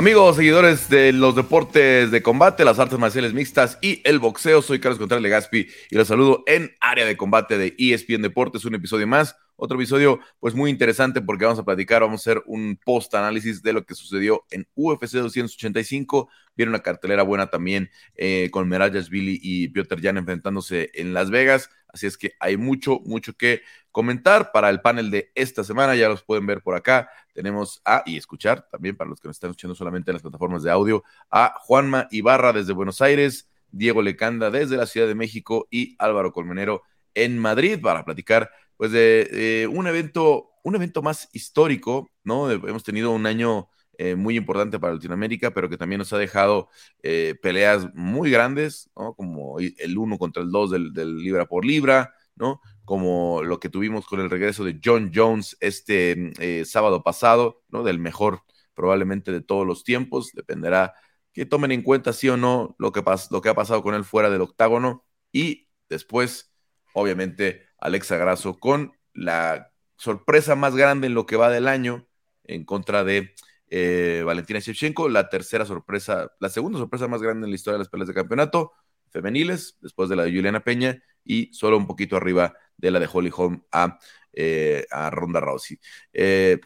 Amigos, seguidores de los deportes de combate, las artes marciales mixtas y el boxeo, soy Carlos Contreras Legaspi y los saludo en área de combate de ESPN Deportes, un episodio más, otro episodio pues muy interesante porque vamos a platicar, vamos a hacer un post análisis de lo que sucedió en UFC 285, viene una cartelera buena también eh, con Merajas Billy y Piotr Jan enfrentándose en Las Vegas, así es que hay mucho, mucho que comentar para el panel de esta semana, ya los pueden ver por acá, tenemos a, y escuchar también para los que nos están escuchando solamente en las plataformas de audio, a Juanma Ibarra desde Buenos Aires, Diego Lecanda desde la Ciudad de México y Álvaro Colmenero en Madrid para platicar pues de, un evento, un evento más histórico, ¿no? Hemos tenido un año eh, muy importante para Latinoamérica, pero que también nos ha dejado eh, peleas muy grandes, ¿no? Como el uno contra el dos del, del libra por libra, ¿no? como lo que tuvimos con el regreso de John Jones este mm, eh, sábado pasado, ¿no? Del mejor probablemente de todos los tiempos, dependerá que tomen en cuenta sí o no lo que, lo que ha pasado con él fuera del octágono y después, obviamente, Alexa Grasso con la sorpresa más grande en lo que va del año en contra de eh, Valentina Shevchenko, la tercera sorpresa, la segunda sorpresa más grande en la historia de las peleas de campeonato femeniles, después de la de Juliana Peña y solo un poquito arriba de la de Holly Holm a, eh, a Ronda Rousey. Eh,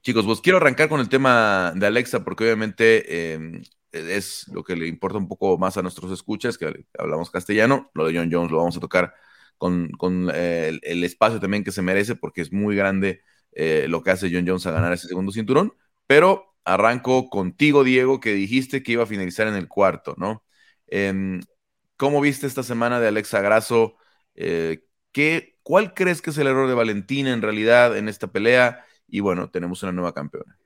chicos, pues quiero arrancar con el tema de Alexa porque obviamente em, es lo que le importa un poco más a nuestros escuchas, que hablamos castellano. Lo de John Jones lo vamos a tocar con, eh, el, espacio también que se merece porque es muy grande lo que hace John Jones a ganar ese segundo cinturón. Pero arranco contigo, Diego, que dijiste que iba a finalizar en el cuarto, ¿no? Em, ¿Cómo viste esta semana de Alexa Grasso? ¿Qué, ¿Cuál crees que es el error de Valentina en realidad en esta pelea? Y bueno, tenemos una nueva campeona.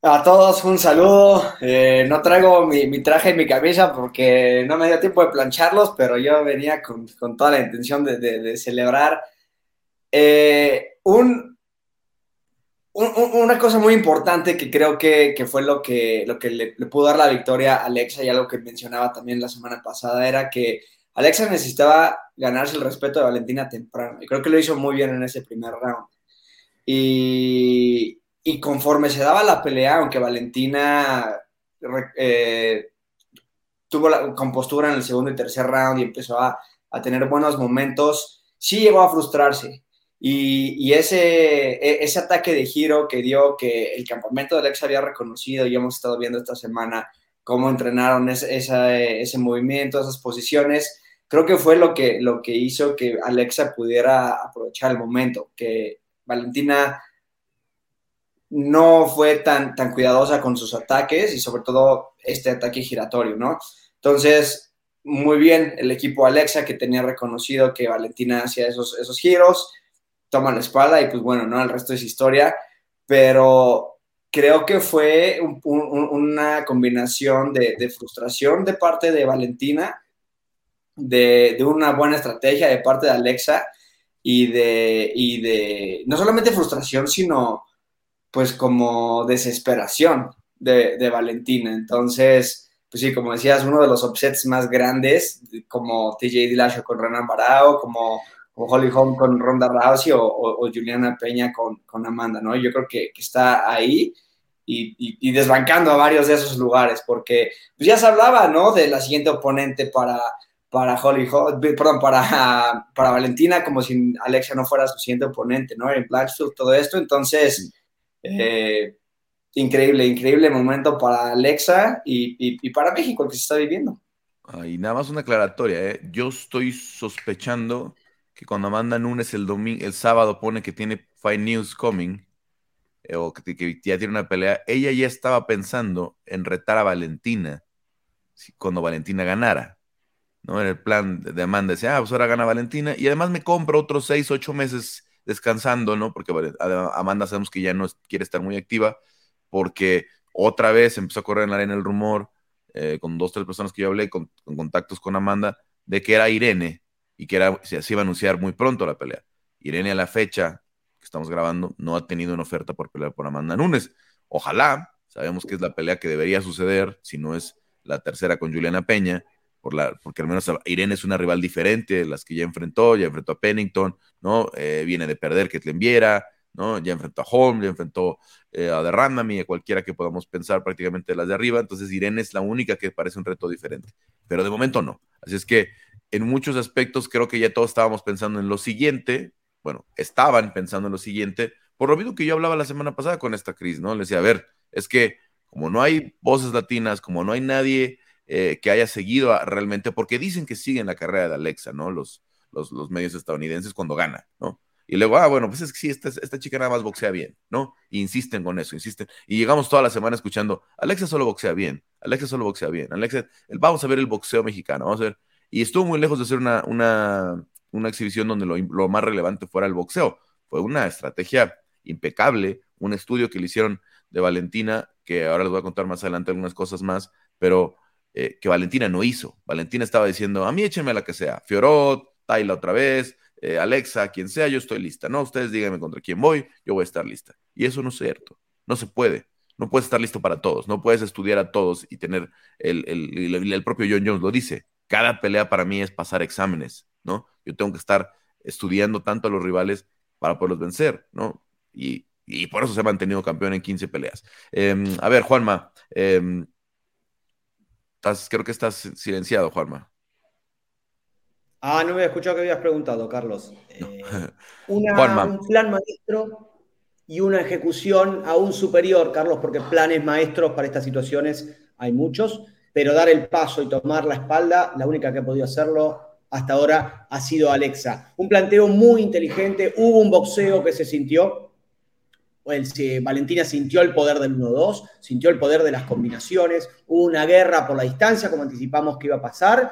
A todos un saludo. Eh, no traigo mi, traje y mi camisa porque no me dio tiempo de plancharlos, pero yo venía con, toda la intención de, celebrar. Eh, un, una cosa muy importante que creo que, fue lo que, lo que le, pudo dar la victoria a Alexa y algo que mencionaba también la semana pasada era que Alexa necesitaba ganarse el respeto de Valentina temprano y creo que lo hizo muy bien en ese primer round. Y, conforme se daba la pelea, aunque Valentina eh, tuvo la compostura en el segundo y tercer round y empezó a, tener buenos momentos, sí llegó a frustrarse. Y, ese, e, ese ataque de giro que dio, que el campamento de Alexa había reconocido y hemos estado viendo esta semana cómo entrenaron ese, ese movimiento, esas posiciones, creo que fue lo que, lo que hizo que Alexa pudiera aprovechar el momento, que Valentina no fue tan, tan cuidadosa con sus ataques y sobre todo este ataque giratorio, ¿no? Entonces, muy bien el equipo Alexa que tenía reconocido que Valentina hacía esos, esos giros, toma la espalda y pues bueno, ¿no? El resto es historia, pero creo que fue una combinación de, frustración de parte de Valentina de, una buena estrategia de parte de Alexa y de, y de no solamente frustración, sino pues como desesperación de, Valentina. Entonces, pues sí, como decías, uno de los upsets más grandes, como TJ Dillashaw con Renan Barao, como, Holly Holm con Ronda Rousey o, Juliana Peña con, Amanda, ¿no? Yo creo que, está ahí. Y, y, desbancando a varios de esos lugares, porque pues ya se hablaba, ¿no? De la siguiente oponente para, para Holly, perdón, para, para Valentina, como si Alexia no fuera su siguiente oponente, ¿no? En Blackfield, todo esto. Entonces, eh, increíble, increíble momento para Alexa y, para México que se está viviendo. Y nada más una aclaratoria, ¿eh? Yo estoy sospechando que cuando Amanda Nunes el domingo, el sábado pone que tiene Five News coming, eh, o que, que, ya tiene una pelea, ella ya estaba pensando en retar a Valentina cuando Valentina ganara. ¿no? En el plan de Amanda decía, ah, pues ahora gana Valentina y además me compro otros seis, ocho meses descansando, ¿no? Porque Amanda sabemos que ya no quiere estar muy activa porque otra vez empezó a correr en la arena el rumor eh, con dos, tres personas que yo hablé, con, contactos con Amanda, de que era Irene y que era, se, iba a anunciar muy pronto la pelea. Irene a la fecha que estamos grabando no ha tenido una oferta por pelear por Amanda Nunes. Ojalá, sabemos que es la pelea que debería suceder, si no es la tercera con Juliana Peña, porque al menos Irene es una rival diferente, las que ya enfrentó, ya enfrentó a Pennington, ¿no? Eh, viene de perder que te enviera, ¿no? Ya enfrentó a Holm, ya enfrentó eh, a y a cualquiera que podamos pensar prácticamente las de arriba. Entonces Irene es la única que parece un reto diferente. Pero de momento no. Así es que en muchos aspectos creo que ya todos estábamos pensando en lo siguiente. Bueno, estaban pensando en lo siguiente. Por lo mismo que yo hablaba la semana pasada con esta Cris, ¿no? Le decía, a ver, es que como no hay voces latinas, como no hay nadie eh, que haya seguido realmente, porque dicen que siguen la carrera de Alexa, ¿no? Los, los, los medios estadounidenses cuando gana, ¿no? Y luego, ah, bueno, pues es que sí, esta, esta chica nada más boxea bien, ¿no? insisten con eso, insisten. Y llegamos toda la semana escuchando, Alexa solo boxea bien, Alexa solo boxea bien, Alexa, vamos a ver el boxeo mexicano, vamos a ver. Y estuvo muy lejos de ser una, una, una exhibición donde lo, más relevante fuera el boxeo. Fue una estrategia impecable, un estudio que le hicieron de Valentina, que ahora les voy a contar más adelante algunas cosas más, pero eh, que Valentina no hizo. Valentina estaba diciendo, a mí échenme la que sea, Fiorot, Tayla otra vez, eh, Alexa, quien sea, yo estoy lista. No, ustedes díganme contra quién voy, yo voy a estar lista. Y eso no es cierto, no se puede. No puedes estar listo para todos, no puedes estudiar a todos y tener el, el, el propio John Jones lo dice. Cada pelea para mí es pasar exámenes, ¿no? Yo tengo que estar estudiando tanto a los rivales para poderlos vencer, ¿no? Y, y por eso se ha mantenido campeón en 15 peleas. Em, a ver, Juanma, em, creo que estás silenciado, Juanma. Ah, no me había escuchado que habías preguntado, Carlos. Eh, un plan maestro y una ejecución aún superior, Carlos, porque planes maestros para estas situaciones hay muchos, pero dar el paso y tomar la espalda, la única que ha podido hacerlo hasta ahora ha sido Alexa. Un planteo muy inteligente, hubo un boxeo que se sintió, Valentina sintió el poder del 1-2, sintió el poder de las combinaciones, hubo una guerra por la distancia, como anticipamos que iba a pasar,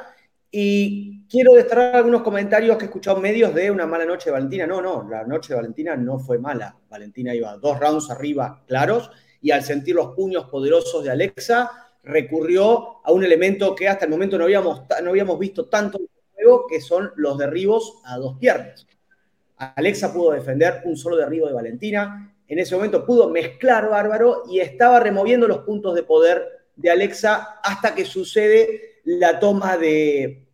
y quiero destacar algunos comentarios que he escuchado en medios de una mala noche de Valentina. No, no, la noche de Valentina no fue mala. Valentina iba dos rounds arriba claros y al sentir los puños poderosos de Alexa recurrió a un elemento que hasta el momento no habíamos, no habíamos visto tanto en el juego, que son los derribos a dos piernas. Alexa pudo defender un solo derribo de Valentina. En ese momento pudo mezclar Bárbaro y estaba removiendo los puntos de poder de Alexa hasta que sucede la toma de,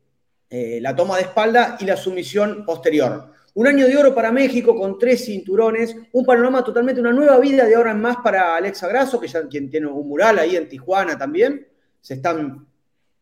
eh, la toma de espalda y la sumisión posterior. Un año de oro para México con tres cinturones, un panorama totalmente, una nueva vida de ahora en más para Alexa Grasso, que ya quien tiene un mural ahí en Tijuana también. Se están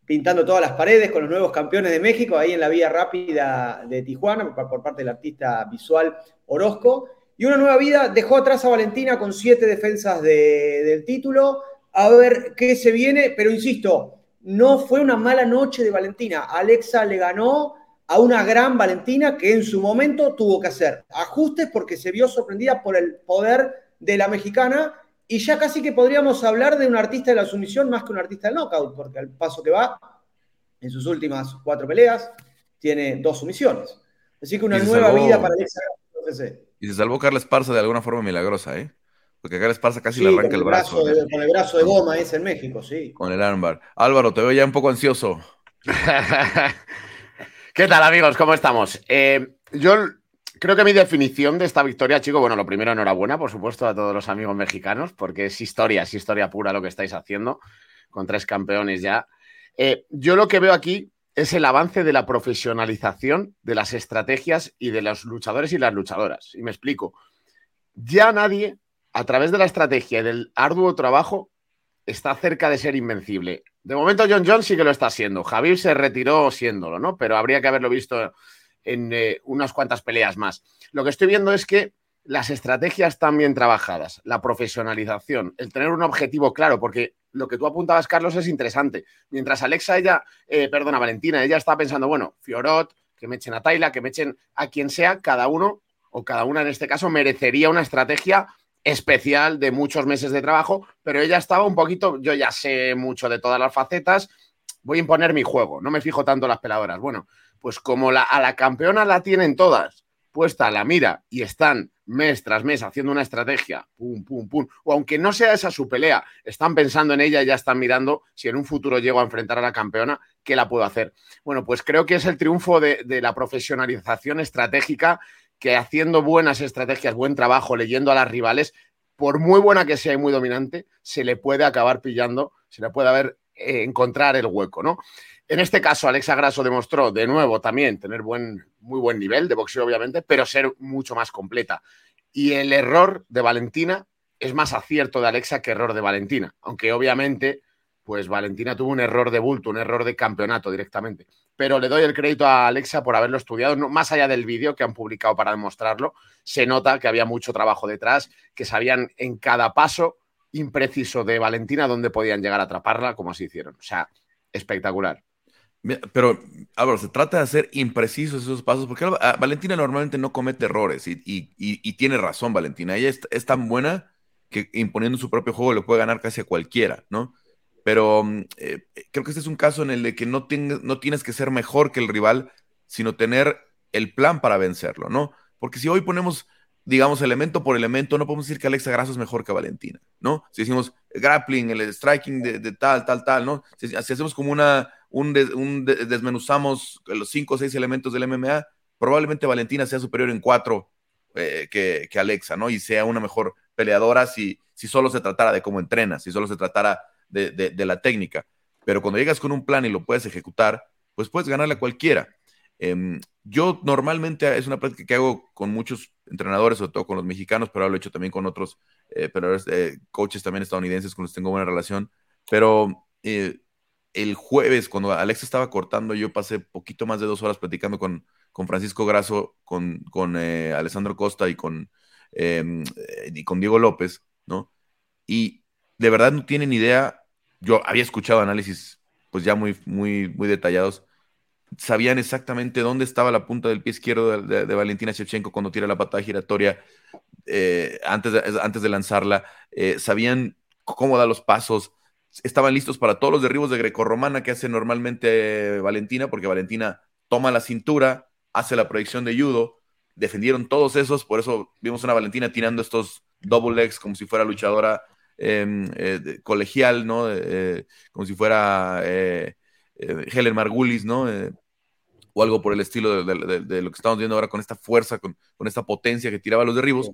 pintando todas las paredes con los nuevos campeones de México, ahí en la vía rápida de Tijuana, por, parte del artista visual Orozco. Y una nueva vida dejó atrás a Valentina con siete defensas del título. A ver qué se viene, pero insisto, no fue una mala noche de Valentina. Alexa le ganó a una gran Valentina que en su momento tuvo que hacer ajustes porque se vio sorprendida por el poder de la mexicana y ya casi que podríamos hablar de un artista de la sumisión más que un artista del knockout, porque al paso que va, en sus últimas cuatro peleas, tiene dos sumisiones. Así que una nueva vida para Alexa. Y se salvó Carla Esparza de alguna forma milagrosa, ¿eh? Porque acá les pasa casi le arranca el, brazo. con el brazo de goma es en México, sí. Con el armbar. Álvaro, te veo ya un poco ansioso. ¿Qué tal, amigos? ¿Cómo estamos? Eh, yo creo que mi definición de esta victoria, chico, bueno, lo primero, enhorabuena, por supuesto, a todos los amigos mexicanos, porque es historia, es historia pura lo que estáis haciendo, con tres campeones ya. Eh, yo lo que veo aquí es el avance de la profesionalización de las estrategias y de los luchadores y las luchadoras. Y me explico. Ya nadie a través de la estrategia y del arduo trabajo, está cerca de ser invencible. De momento, John Jones sí que lo está siendo. Javier se retiró siéndolo, ¿no? Pero habría que haberlo visto en eh, unas cuantas peleas más. Lo que estoy viendo es que las estrategias están bien trabajadas, la profesionalización, el tener un objetivo claro, porque lo que tú apuntabas, Carlos, es interesante. Mientras Alexa, ella, eh, perdona, Valentina, ella está pensando, bueno, Fiorot, que me echen a Taila, que me echen a quien sea, cada uno o cada una en este caso merecería una estrategia especial de muchos meses de trabajo, pero ella estaba un poquito, yo ya sé mucho de todas las facetas, voy a imponer mi juego, no me fijo tanto en las peladoras. Bueno, pues como la, a la campeona la tienen todas puesta a la mira y están mes tras mes haciendo una estrategia, pum, pum, pum, o aunque no sea esa su pelea, están pensando en ella y ya están mirando si en un futuro llego a enfrentar a la campeona, ¿qué la puedo hacer? Bueno, pues creo que es el triunfo de, de la profesionalización estratégica que haciendo buenas estrategias, buen trabajo, leyendo a las rivales, por muy buena que sea y muy dominante, se le puede acabar pillando, se le puede haber eh, encontrar el hueco, ¿no? En este caso, Alexa Grasso demostró de nuevo también tener buen, muy buen nivel de boxeo, obviamente, pero ser mucho más completa. Y el error de Valentina es más acierto de Alexa que error de Valentina, aunque obviamente pues Valentina tuvo un error de bulto, un error de campeonato directamente. Pero le doy el crédito a Alexa por haberlo estudiado, más allá del vídeo que han publicado para demostrarlo, se nota que había mucho trabajo detrás, que sabían en cada paso impreciso de Valentina dónde podían llegar a atraparla, como así hicieron. O sea, espectacular. Pero, Álvaro, se trata de hacer imprecisos esos pasos, porque Valentina normalmente no comete errores y, tiene razón Valentina. Ella es, tan buena que imponiendo su propio juego le puede ganar casi a cualquiera, ¿no? Pero mm, eh, creo que este es un caso en el de que no, no tienes que ser mejor que el rival, sino tener el plan para vencerlo, ¿no? Porque si hoy ponemos, digamos, elemento por elemento, no podemos decir que Alexa Grasso es mejor que Valentina, ¿no? Si decimos grappling, el striking de, tal, tal, tal, ¿no? Si, hacemos como una, un, desmenuzamos los cinco o seis elementos del MMA, probablemente Valentina sea superior en cuatro eh, que, que, Alexa, ¿no? Y sea una mejor peleadora si, si solo se tratara de cómo entrena, si solo se tratara de, la técnica. Pero cuando llegas con un plan y lo puedes ejecutar, pues puedes ganarle a cualquiera. Em, yo normalmente es una práctica que hago con muchos entrenadores, sobre todo con los mexicanos, pero lo he hecho también con otros eh, eh, coaches también estadounidenses con los que tengo buena relación. Pero eh, el jueves, cuando Alexa estaba cortando, yo pasé poquito más de dos horas platicando con, con Francisco Grasso, con, con Alessandro Costa y con, em, y con Diego López, ¿no? Y de verdad no tienen idea yo había escuchado análisis pues ya muy, muy, muy detallados. Sabían exactamente dónde estaba la punta del pie izquierdo de, Valentina Shevchenko cuando tira la patada giratoria eh, antes, de, antes de lanzarla. Eh, sabían cómo da los pasos. Estaban listos para todos los derribos de grecorromana que hace normalmente Valentina, porque Valentina toma la cintura, hace la proyección de judo. Defendieron todos esos, por eso vimos una Valentina tirando estos double legs como si fuera luchadora eh, colegial, ¿no? Eh, como si fuera eh, Helen Margulis, ¿no? o algo por el estilo de, lo que estamos viendo ahora con esta fuerza, con, esta potencia que tiraba los derribos.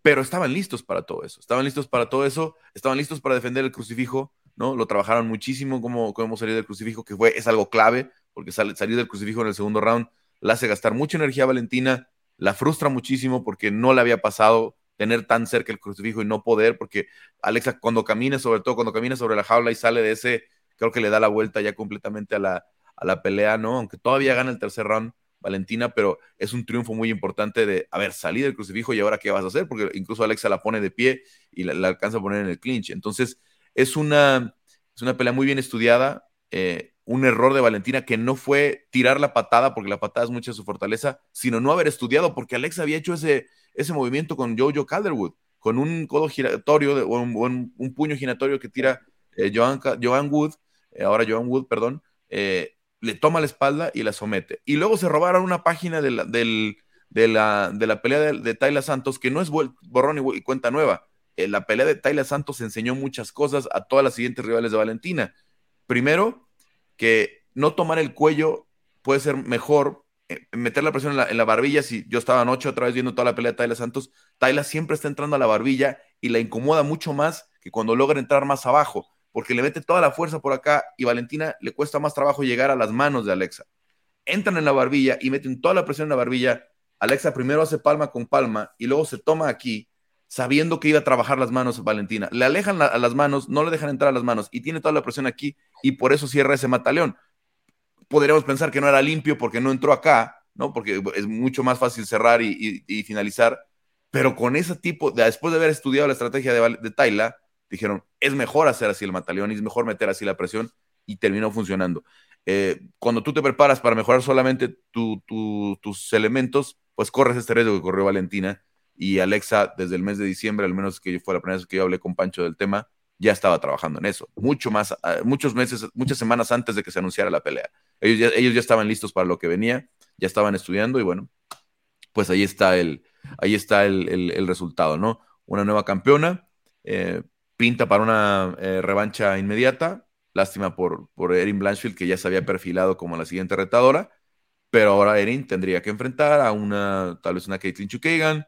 Pero estaban listos para todo eso, estaban listos para todo eso, estaban listos para defender el crucifijo, ¿no? Lo trabajaron muchísimo como, como salir del crucifijo, que fue, es algo clave, porque salir del crucifijo en el segundo round la hace gastar mucha energía a Valentina, la frustra muchísimo porque no le había pasado tener tan cerca el crucifijo y no poder, porque Alexa cuando camina, sobre todo cuando camina sobre la jaula y sale de ese, creo que le da la vuelta ya completamente a la, a la pelea, ¿no? Aunque todavía gana el tercer round Valentina, pero es un triunfo muy importante de, a ver, salí del crucifijo y ahora qué vas a hacer, porque incluso Alexa la pone de pie y la, alcanza a poner en el clinch. Entonces, es una, es una pelea muy bien estudiada. Eh, un error de Valentina que no fue tirar la patada, porque la patada es mucha su fortaleza, sino no haber estudiado, porque Alexa había hecho ese, ese movimiento con Jojo Calderwood, con un codo giratorio o un, un, puño giratorio que tira eh, Joan, Wood, eh, ahora Joan Wood, perdón, eh, le toma la espalda y la somete. Y luego se robaron una página de la, de la, de la pelea de, de Santos, que no es borrón y, cuenta nueva. la pelea de Tayla Santos enseñó muchas cosas a todas las siguientes rivales de Valentina. Primero, que no tomar el cuello puede ser mejor eh, meter la presión en la, barbilla, si yo estaba anoche otra vez viendo toda la pelea de Tayla Santos, Tayla siempre está entrando a la barbilla y la incomoda mucho más que cuando logra entrar más abajo, porque le mete toda la fuerza por acá y Valentina le cuesta más trabajo llegar a las manos de Alexa. Entran en la barbilla y meten toda la presión en la barbilla. Alexa primero hace palma con palma y luego se toma aquí, sabiendo que iba a trabajar las manos Valentina. Le alejan a las manos, no le dejan entrar a las manos y tiene toda la presión aquí y por eso cierra ese mataleón podríamos pensar que no era limpio porque no entró acá, ¿no? Porque es mucho más fácil cerrar y, finalizar. Pero con ese tipo, después de haber estudiado la estrategia de, de dijeron, es mejor hacer así el mataleón, es mejor meter así la presión y terminó funcionando. Eh, cuando tú te preparas para mejorar solamente tus elementos, pues corres este riesgo que corrió Valentina y Alexa desde el mes de diciembre, al menos que fue la primera vez que yo hablé con Pancho del tema, ya estaba trabajando en eso, mucho más, ah, muchos meses, muchas semanas antes de que se anunciara la pelea. Ellos ya, estaban listos para lo que venía, ya estaban estudiando y bueno, pues ahí está el, ahí está el, resultado, ¿no? Una nueva campeona, eh, pinta para una eh, revancha inmediata, lástima por, por Erin Blanchfield que ya se había perfilado como la siguiente retadora, pero ahora Erin tendría que enfrentar a una, tal vez una Caitlin Chukagan,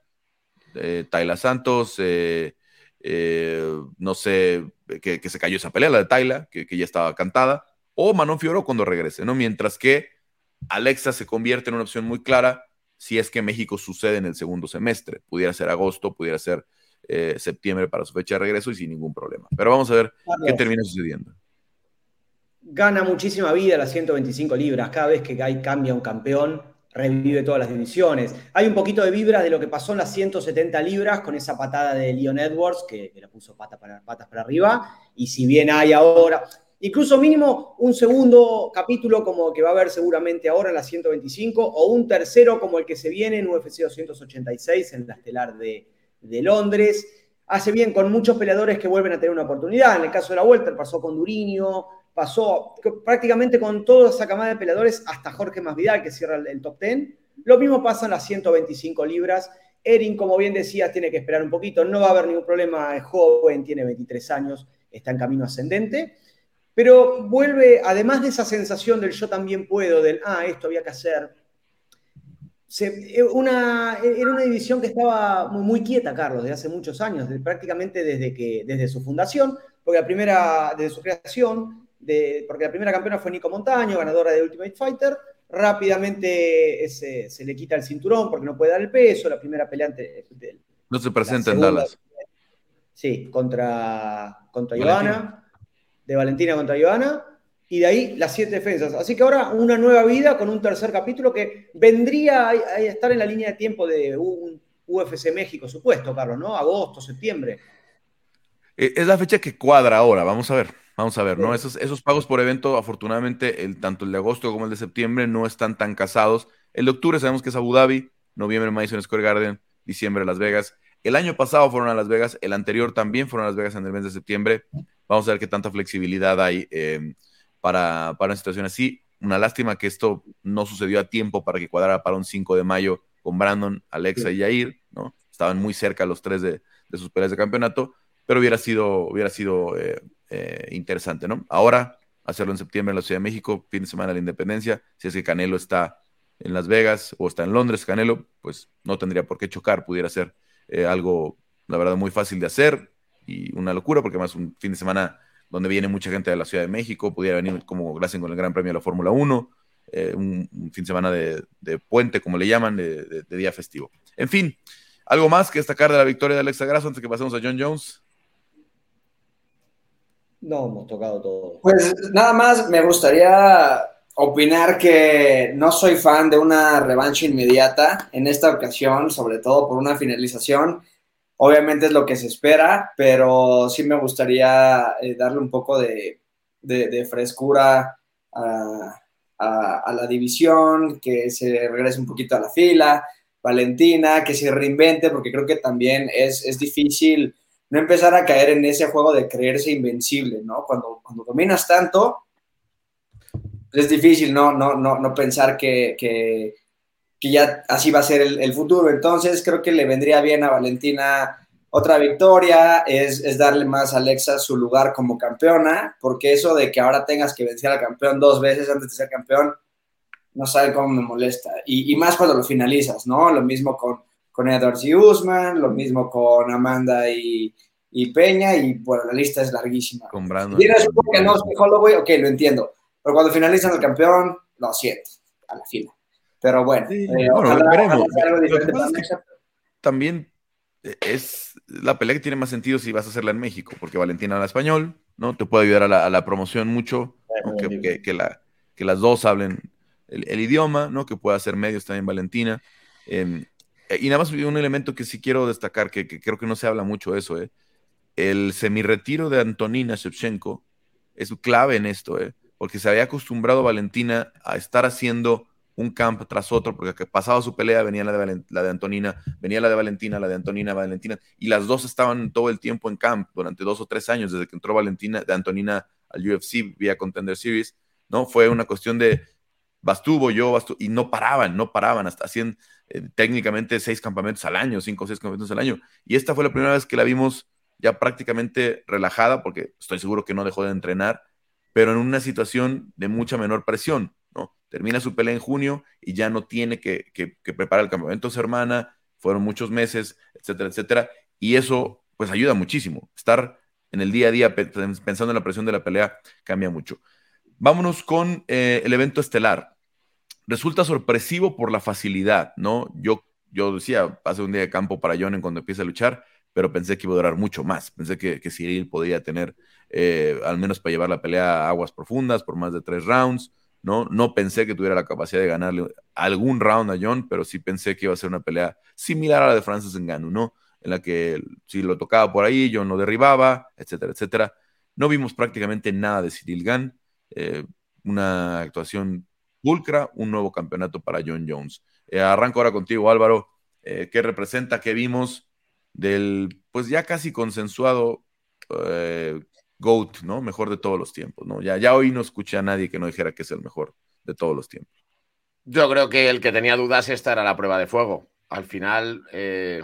eh, Tayla Santos, eh, eh, no sé, que, se cayó esa pelea, la de Tyla, que, ya estaba cantada, o Manon Fioro cuando regrese, ¿no? Mientras que Alexa se convierte en una opción muy clara si es que México sucede en el segundo semestre. Pudiera ser agosto, pudiera ser eh, septiembre para su fecha de regreso y sin ningún problema. Pero vamos a ver qué termina sucediendo. Gana muchísima vida las 125 libras. Cada vez que hay, cambia un campeón, revive todas las divisiones. Hay un poquito de vibra de lo que pasó en las 170 libras con esa patada de Leon Edwards, que, la puso pata para, patas para arriba. Y si bien hay ahora, incluso mínimo un segundo capítulo como que va a haber seguramente ahora en la 125, o un tercero como el que se viene en UFC 286 en la estelar de, Londres. Hace bien con muchos peleadores que vuelven a tener una oportunidad. En el caso de la Vuelta pasó con Durinio, pasó prácticamente con toda esa camada de peleadores hasta Jorge Masvidal, que cierra el, top 10. Lo mismo pasa en las 125 libras. Erin, como bien decías, tiene que esperar un poquito. No va a haber ningún problema. Es joven, tiene 23 años, está en camino ascendente. Pero vuelve, además de esa sensación del yo también puedo, del, ah, esto había que hacer. Eh, una, era una división que estaba muy, quieta, Carlos, desde hace muchos años, prácticamente desde, que, desde su fundación, porque la primera, desde su creación, porque la primera campeona fue Nico Montaño, ganadora de Ultimate Fighter. Rápidamente se le quita el cinturón porque no puede dar el peso. La primera peleante. no se presenta en Dallas. Sí, contra, contra De Valentina contra Joana. Y de ahí las siete defensas. Así que ahora una nueva vida con un tercer capítulo que vendría a, estar en la línea de tiempo de un UFC México, supuesto, Carlos, ¿no? Agosto, septiembre. Eh, es la fecha que cuadra ahora, vamos a ver. Vamos a ver, ¿no? Esos, esos pagos por evento, afortunadamente, el, tanto el de agosto como el de septiembre no están tan casados. El de octubre sabemos que es Abu Dhabi, noviembre Madison Square Garden, diciembre Las Vegas. El año pasado fueron a Las Vegas, el anterior también fueron a Las Vegas en el mes de septiembre. Vamos a ver qué tanta flexibilidad hay em, para, para una situación así. Una lástima que esto no sucedió a tiempo para que cuadrara para un 5 de mayo con Brandon, Alexa y Yair, ¿no? Estaban muy cerca los tres de, de sus peleas de campeonato, pero hubiera sido, hubiera sido eh, eh, interesante, ¿no? Ahora, hacerlo en septiembre en la Ciudad de México, fin de semana de la Independencia, si es que Canelo está en Las Vegas o está en Londres, Canelo, pues no tendría por qué chocar, pudiera ser eh, algo, la verdad, muy fácil de hacer y una locura, porque además un fin de semana donde viene mucha gente de la Ciudad de México, pudiera venir como gracias con el Gran Premio de la Fórmula 1, eh, un, fin de semana de, puente, como le llaman, de, de, día festivo. En fin, ¿algo más que destacar de la victoria de Alexa Grasso antes que pasemos a John Jones? No, hemos tocado todo. Pues nada más me gustaría opinar que no soy fan de una revancha inmediata en esta ocasión, sobre todo por una finalización. Obviamente es lo que se espera, pero sí me gustaría eh, darle un poco de, frescura a, la división, que se regrese un poquito a la fila. Valentina, que se reinvente, porque creo que también es difícil no empezar a caer en ese juego de creerse invencible, ¿no? Cuando, cuando dominas tanto, es difícil no, no, no, no pensar que, que, ya así va a ser el, futuro. Entonces creo que le vendría bien a Valentina otra victoria, es, es, darle más a Alexa su lugar como campeona, porque eso de que ahora tengas que vencer al campeón dos veces antes de ser campeón, no sabe cómo me molesta. Y más cuando lo finalizas, ¿no? Lo mismo con, con Edwards y Usman, lo mismo con Amanda y, Peña, y bueno, la lista es larguísima. Con Brandon. que no Holloway, ok, lo entiendo. Pero cuando finalizan el campeón, lo siento, a la fila. Pero bueno, eh, veremos. también es la pelea que tiene más sentido si vas a hacerla en México, porque Valentina habla español, ¿no? Te puede ayudar a la, promoción mucho, que, la, que las dos hablen el, idioma, ¿no? Que pueda hacer medios también Valentina. Eh, y nada más un elemento que sí quiero destacar, que, creo que no se habla mucho de eso, ¿eh? El semi-retiro de Antonina Shevchenko es clave en esto, ¿eh? Porque se había acostumbrado Valentina a estar haciendo un camp tras otro, porque pasaba su pelea, venía la de, la de Antonina, venía la de Valentina, la de Antonina, Valentina, y las dos estaban todo el tiempo en camp durante dos o tres años, desde que entró Valentina, de Antonina al UFC vía Contender Series, ¿no? Fue una cuestión de Bastuvo, yo, y no paraban, no paraban, hasta hacían eh, técnicamente seis campamentos al año, cinco o seis campamentos al año. Y esta fue la primera vez que la vimos ya prácticamente relajada, porque estoy seguro que no dejó de entrenar, pero en una situación de mucha menor presión, ¿no? Termina su pelea en junio y ya no tiene que, preparar el campamento su hermana, fueron muchos meses, etcétera, etcétera, y eso pues ayuda muchísimo. Estar en el día a día pensando en la presión de la pelea cambia mucho. Vámonos con eh, el evento estelar. resulta sorpresivo por la facilidad, ¿no? Yo, yo decía, hace un día de campo para John en cuando empieza a luchar, pero pensé que iba a durar mucho más. Pensé que, que Cyril podía tener, eh, al menos para llevar la pelea a aguas profundas por más de tres rounds, ¿no? No pensé que tuviera la capacidad de ganarle algún round a John, pero sí pensé que iba a ser una pelea similar a la de Francis Ngannou, ¿no? En la que si lo tocaba por ahí, John lo derribaba, etcétera, etcétera. No vimos prácticamente nada de Cyril Gann. Eh, una actuación pulcra, un nuevo campeonato para John Jones. Eh, arranco ahora contigo, Álvaro. Eh, ¿Qué representa? ¿Qué vimos del, pues ya casi consensuado GOAT, ¿no? Mejor de todos los tiempos, ¿no? Ya, ya hoy no escuché a nadie que no dijera que es el mejor de todos los tiempos. Yo creo que el que tenía dudas esta era la prueba de fuego al final, eh,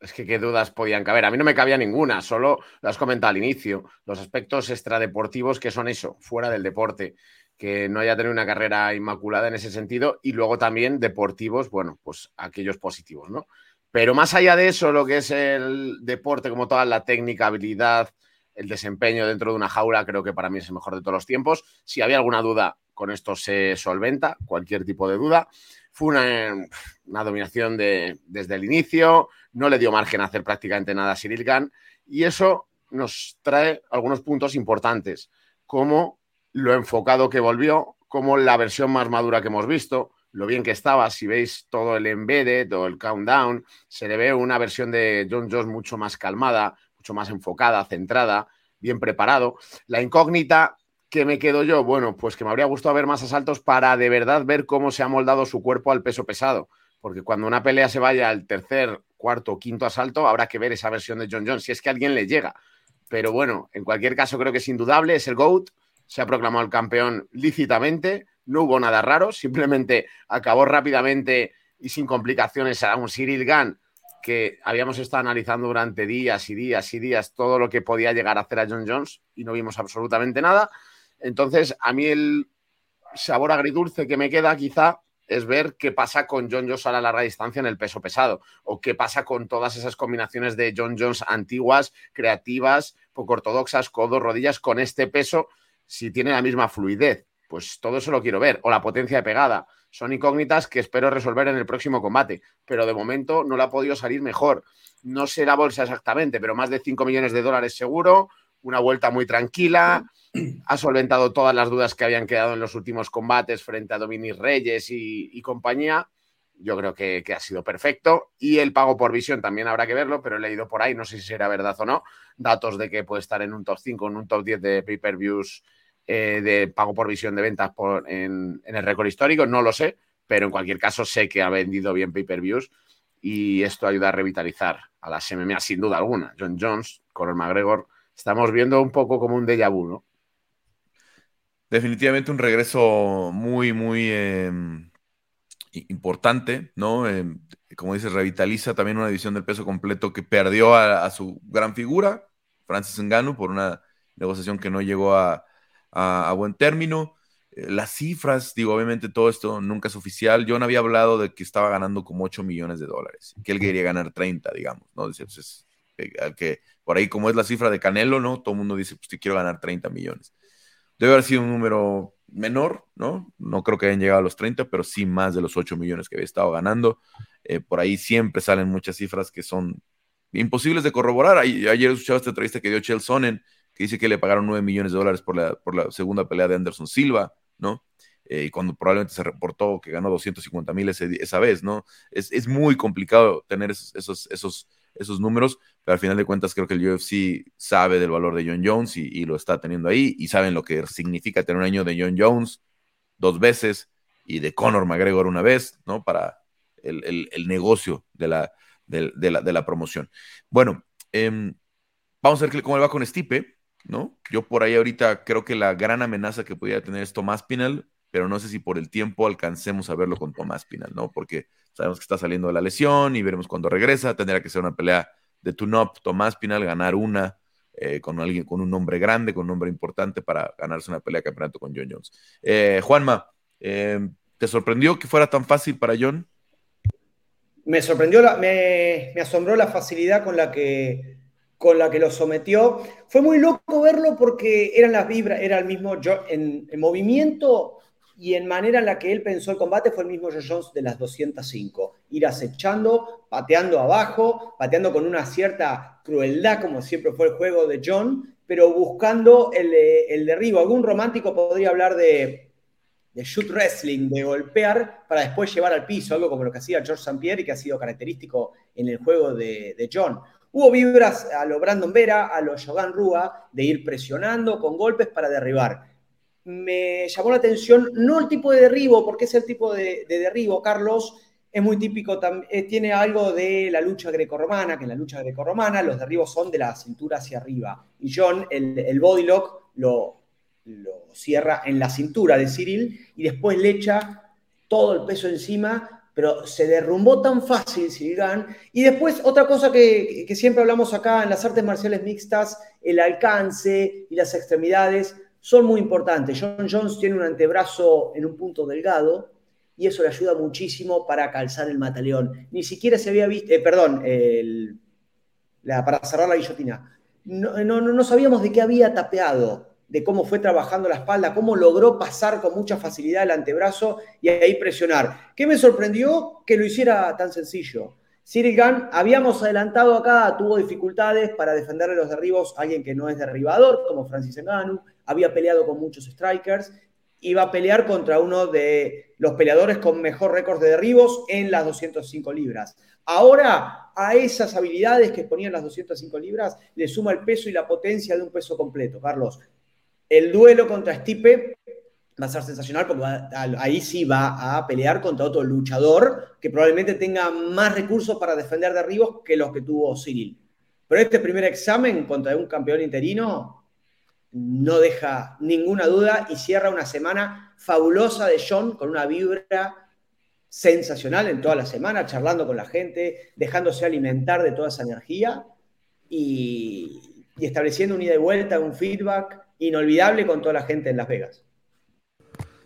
es que qué dudas podían caber. A mí no me cabía ninguna, solo lo has comentado al inicio, los aspectos extradeportivos que son eso, fuera del deporte, que no haya tenido una carrera inmaculada en ese sentido, y luego también deportivos, bueno, pues aquellos positivos, ¿no? Pero más allá de eso, lo que es el deporte como toda la técnica, habilidad, el desempeño dentro de una jaula, creo que para mí es el mejor de todos los tiempos. Si había alguna duda, con esto se solventa, cualquier tipo de duda. Fue una, dominación de, desde el inicio, no le dio margen a hacer prácticamente nada a Cyril Gann y eso nos trae algunos puntos importantes, como lo enfocado que volvió, como la versión más madura que hemos visto, lo bien que estaba, si veis todo el embedded o el countdown, se le ve una versión de John Jones mucho más calmada, mucho más enfocada, centrada, bien preparado. La incógnita ¿Qué me quedo yo? Bueno, pues que me habría gustado ver más asaltos para de verdad ver cómo se ha moldado su cuerpo al peso pesado. Porque cuando una pelea se vaya al tercer, cuarto o quinto asalto, habrá que ver esa versión de John Jones, si es que alguien le llega. Pero bueno, en cualquier caso creo que es indudable, es el GOAT, se ha proclamado el campeón lícitamente, no hubo nada raro, simplemente acabó rápidamente y sin complicaciones a un Cyril Gunn que habíamos estado analizando durante días y días y días todo lo que podía llegar a hacer a John Jones y no vimos absolutamente nada. Entonces, a mí el sabor agridulce que me queda quizá es ver qué pasa con John Jones a la larga distancia en el peso pesado o qué pasa con todas esas combinaciones de John Jones antiguas, creativas, poco ortodoxas, codos, rodillas, con este peso, si tiene la misma fluidez. Pues todo eso lo quiero ver. O la potencia de pegada. Son incógnitas que espero resolver en el próximo combate. Pero de momento no le ha podido salir mejor. No sé la bolsa exactamente, pero más de 5 millones de dólares seguro. Una vuelta muy tranquila ha solventado todas las dudas que habían quedado en los últimos combates frente a Dominic Reyes y, compañía. Yo creo que, ha sido perfecto. Y el pago por visión también habrá que verlo, pero he leído por ahí, no sé si será verdad o no, datos de que puede estar en un top 5, en un top 10 de pay-per-views eh, de pago por visión de ventas en, el récord histórico. No lo sé, pero en cualquier caso sé que ha vendido bien pay-per-views y esto ayuda a revitalizar a las MMA sin duda alguna. John Jones, Conor McGregor, estamos viendo un poco como un déjà vu, ¿no? definitivamente un regreso muy, muy em, importante, ¿no? Em, como dices, revitaliza también una división del peso completo que perdió a, su gran figura, Francis Ngannou, por una negociación que no llegó a, buen término. Eh, las cifras, digo, obviamente todo esto nunca es oficial. Yo no había hablado de que estaba ganando como 8 millones de dólares, que él quería ganar 30, digamos, ¿no? Dice, pues eh, que por ahí como es la cifra de Canelo, ¿no? Todo el mundo dice, pues quiero ganar 30 millones. Debe haber sido un número menor, ¿no? No creo que hayan llegado a los 30, pero sí más de los 8 millones que había estado ganando. Eh, por ahí siempre salen muchas cifras que son imposibles de corroborar. Ayer escuchaba esta entrevista que dio Chel Sonnen, que dice que le pagaron 9 millones de dólares por la, por la segunda pelea de Anderson Silva, ¿no? Eh, y cuando probablemente se reportó que ganó 250 mil esa vez, ¿no? Es, es, muy complicado tener esos, esos esos números, pero al final de cuentas creo que el UFC sabe del valor de John Jones y, lo está teniendo ahí y saben lo que significa tener un año de John Jones dos veces y de Conor McGregor una vez, ¿no? Para el, negocio de la, de, la, promoción. Bueno, em, vamos a ver cómo le va con Stipe, ¿no? Yo por ahí ahorita creo que la gran amenaza que podría tener es Tomás Pinal, pero no sé si por el tiempo alcancemos a verlo con Tomás Pinal, ¿no? Porque Sabemos que está saliendo de la lesión y veremos cuando regresa. Tendrá que ser una pelea de tune-up, Tomás Pinal, ganar una eh, con alguien con un nombre grande, con un nombre importante para ganarse una pelea de campeonato con John Jones. Eh, Juanma, eh, ¿te sorprendió que fuera tan fácil para John? Me sorprendió, me, asombró la facilidad con la que con la que lo sometió. Fue muy loco verlo porque eran las vibras, era el mismo, yo, en movimiento y en manera en la que él pensó el combate fue el mismo Joe Jones de las 205. Ir acechando, pateando abajo, pateando con una cierta crueldad, como siempre fue el juego de John, pero buscando el, el derribo. Algún romántico podría hablar de, shoot wrestling, de golpear para después llevar al piso, algo como lo que hacía George St. Pierre y que ha sido característico en el juego de, de John. Hubo vibras a lo Brandon Vera, a lo Shogun Rua, de ir presionando con golpes para derribar me llamó la atención, no el tipo de derribo, porque es el tipo de, derribo, Carlos, es muy típico, eh, tiene algo de la lucha grecorromana, que en la lucha grecorromana los derribos son de la cintura hacia arriba. Y John, el, el body lock, lo, cierra en la cintura de Cyril y después le echa todo el peso encima, pero se derrumbó tan fácil Cyril Y después otra cosa que siempre hablamos acá en las artes marciales mixtas, el alcance y las extremidades son muy importantes. John Jones tiene un antebrazo en un punto delgado y eso le ayuda muchísimo para calzar el mataleón. Ni siquiera se había visto, eh, perdón, para cerrar la guillotina. No, no, no sabíamos de qué había tapeado, de cómo fue trabajando la espalda, cómo logró pasar con mucha facilidad el antebrazo y ahí presionar. ¿Qué me sorprendió? Que lo hiciera tan sencillo. Cyril habíamos adelantado acá, tuvo dificultades para defenderle los derribos a alguien que no es derribador, como Francis Ngannou, había peleado con muchos strikers, iba a pelear contra uno de los peleadores con mejor récord de derribos en las 205 libras. Ahora, a esas habilidades que ponían las 205 libras, le suma el peso y la potencia de un peso completo, Carlos. El duelo contra Stipe va a ser sensacional porque ahí sí va a pelear contra otro luchador que probablemente tenga más recursos para defender derribos que los que tuvo Cyril. Pero este primer examen contra un campeón interino no deja ninguna duda y cierra una semana fabulosa de John con una vibra sensacional en toda la semana, charlando con la gente, dejándose alimentar de toda esa energía y, y estableciendo un ida y vuelta, un feedback inolvidable con toda la gente en Las Vegas.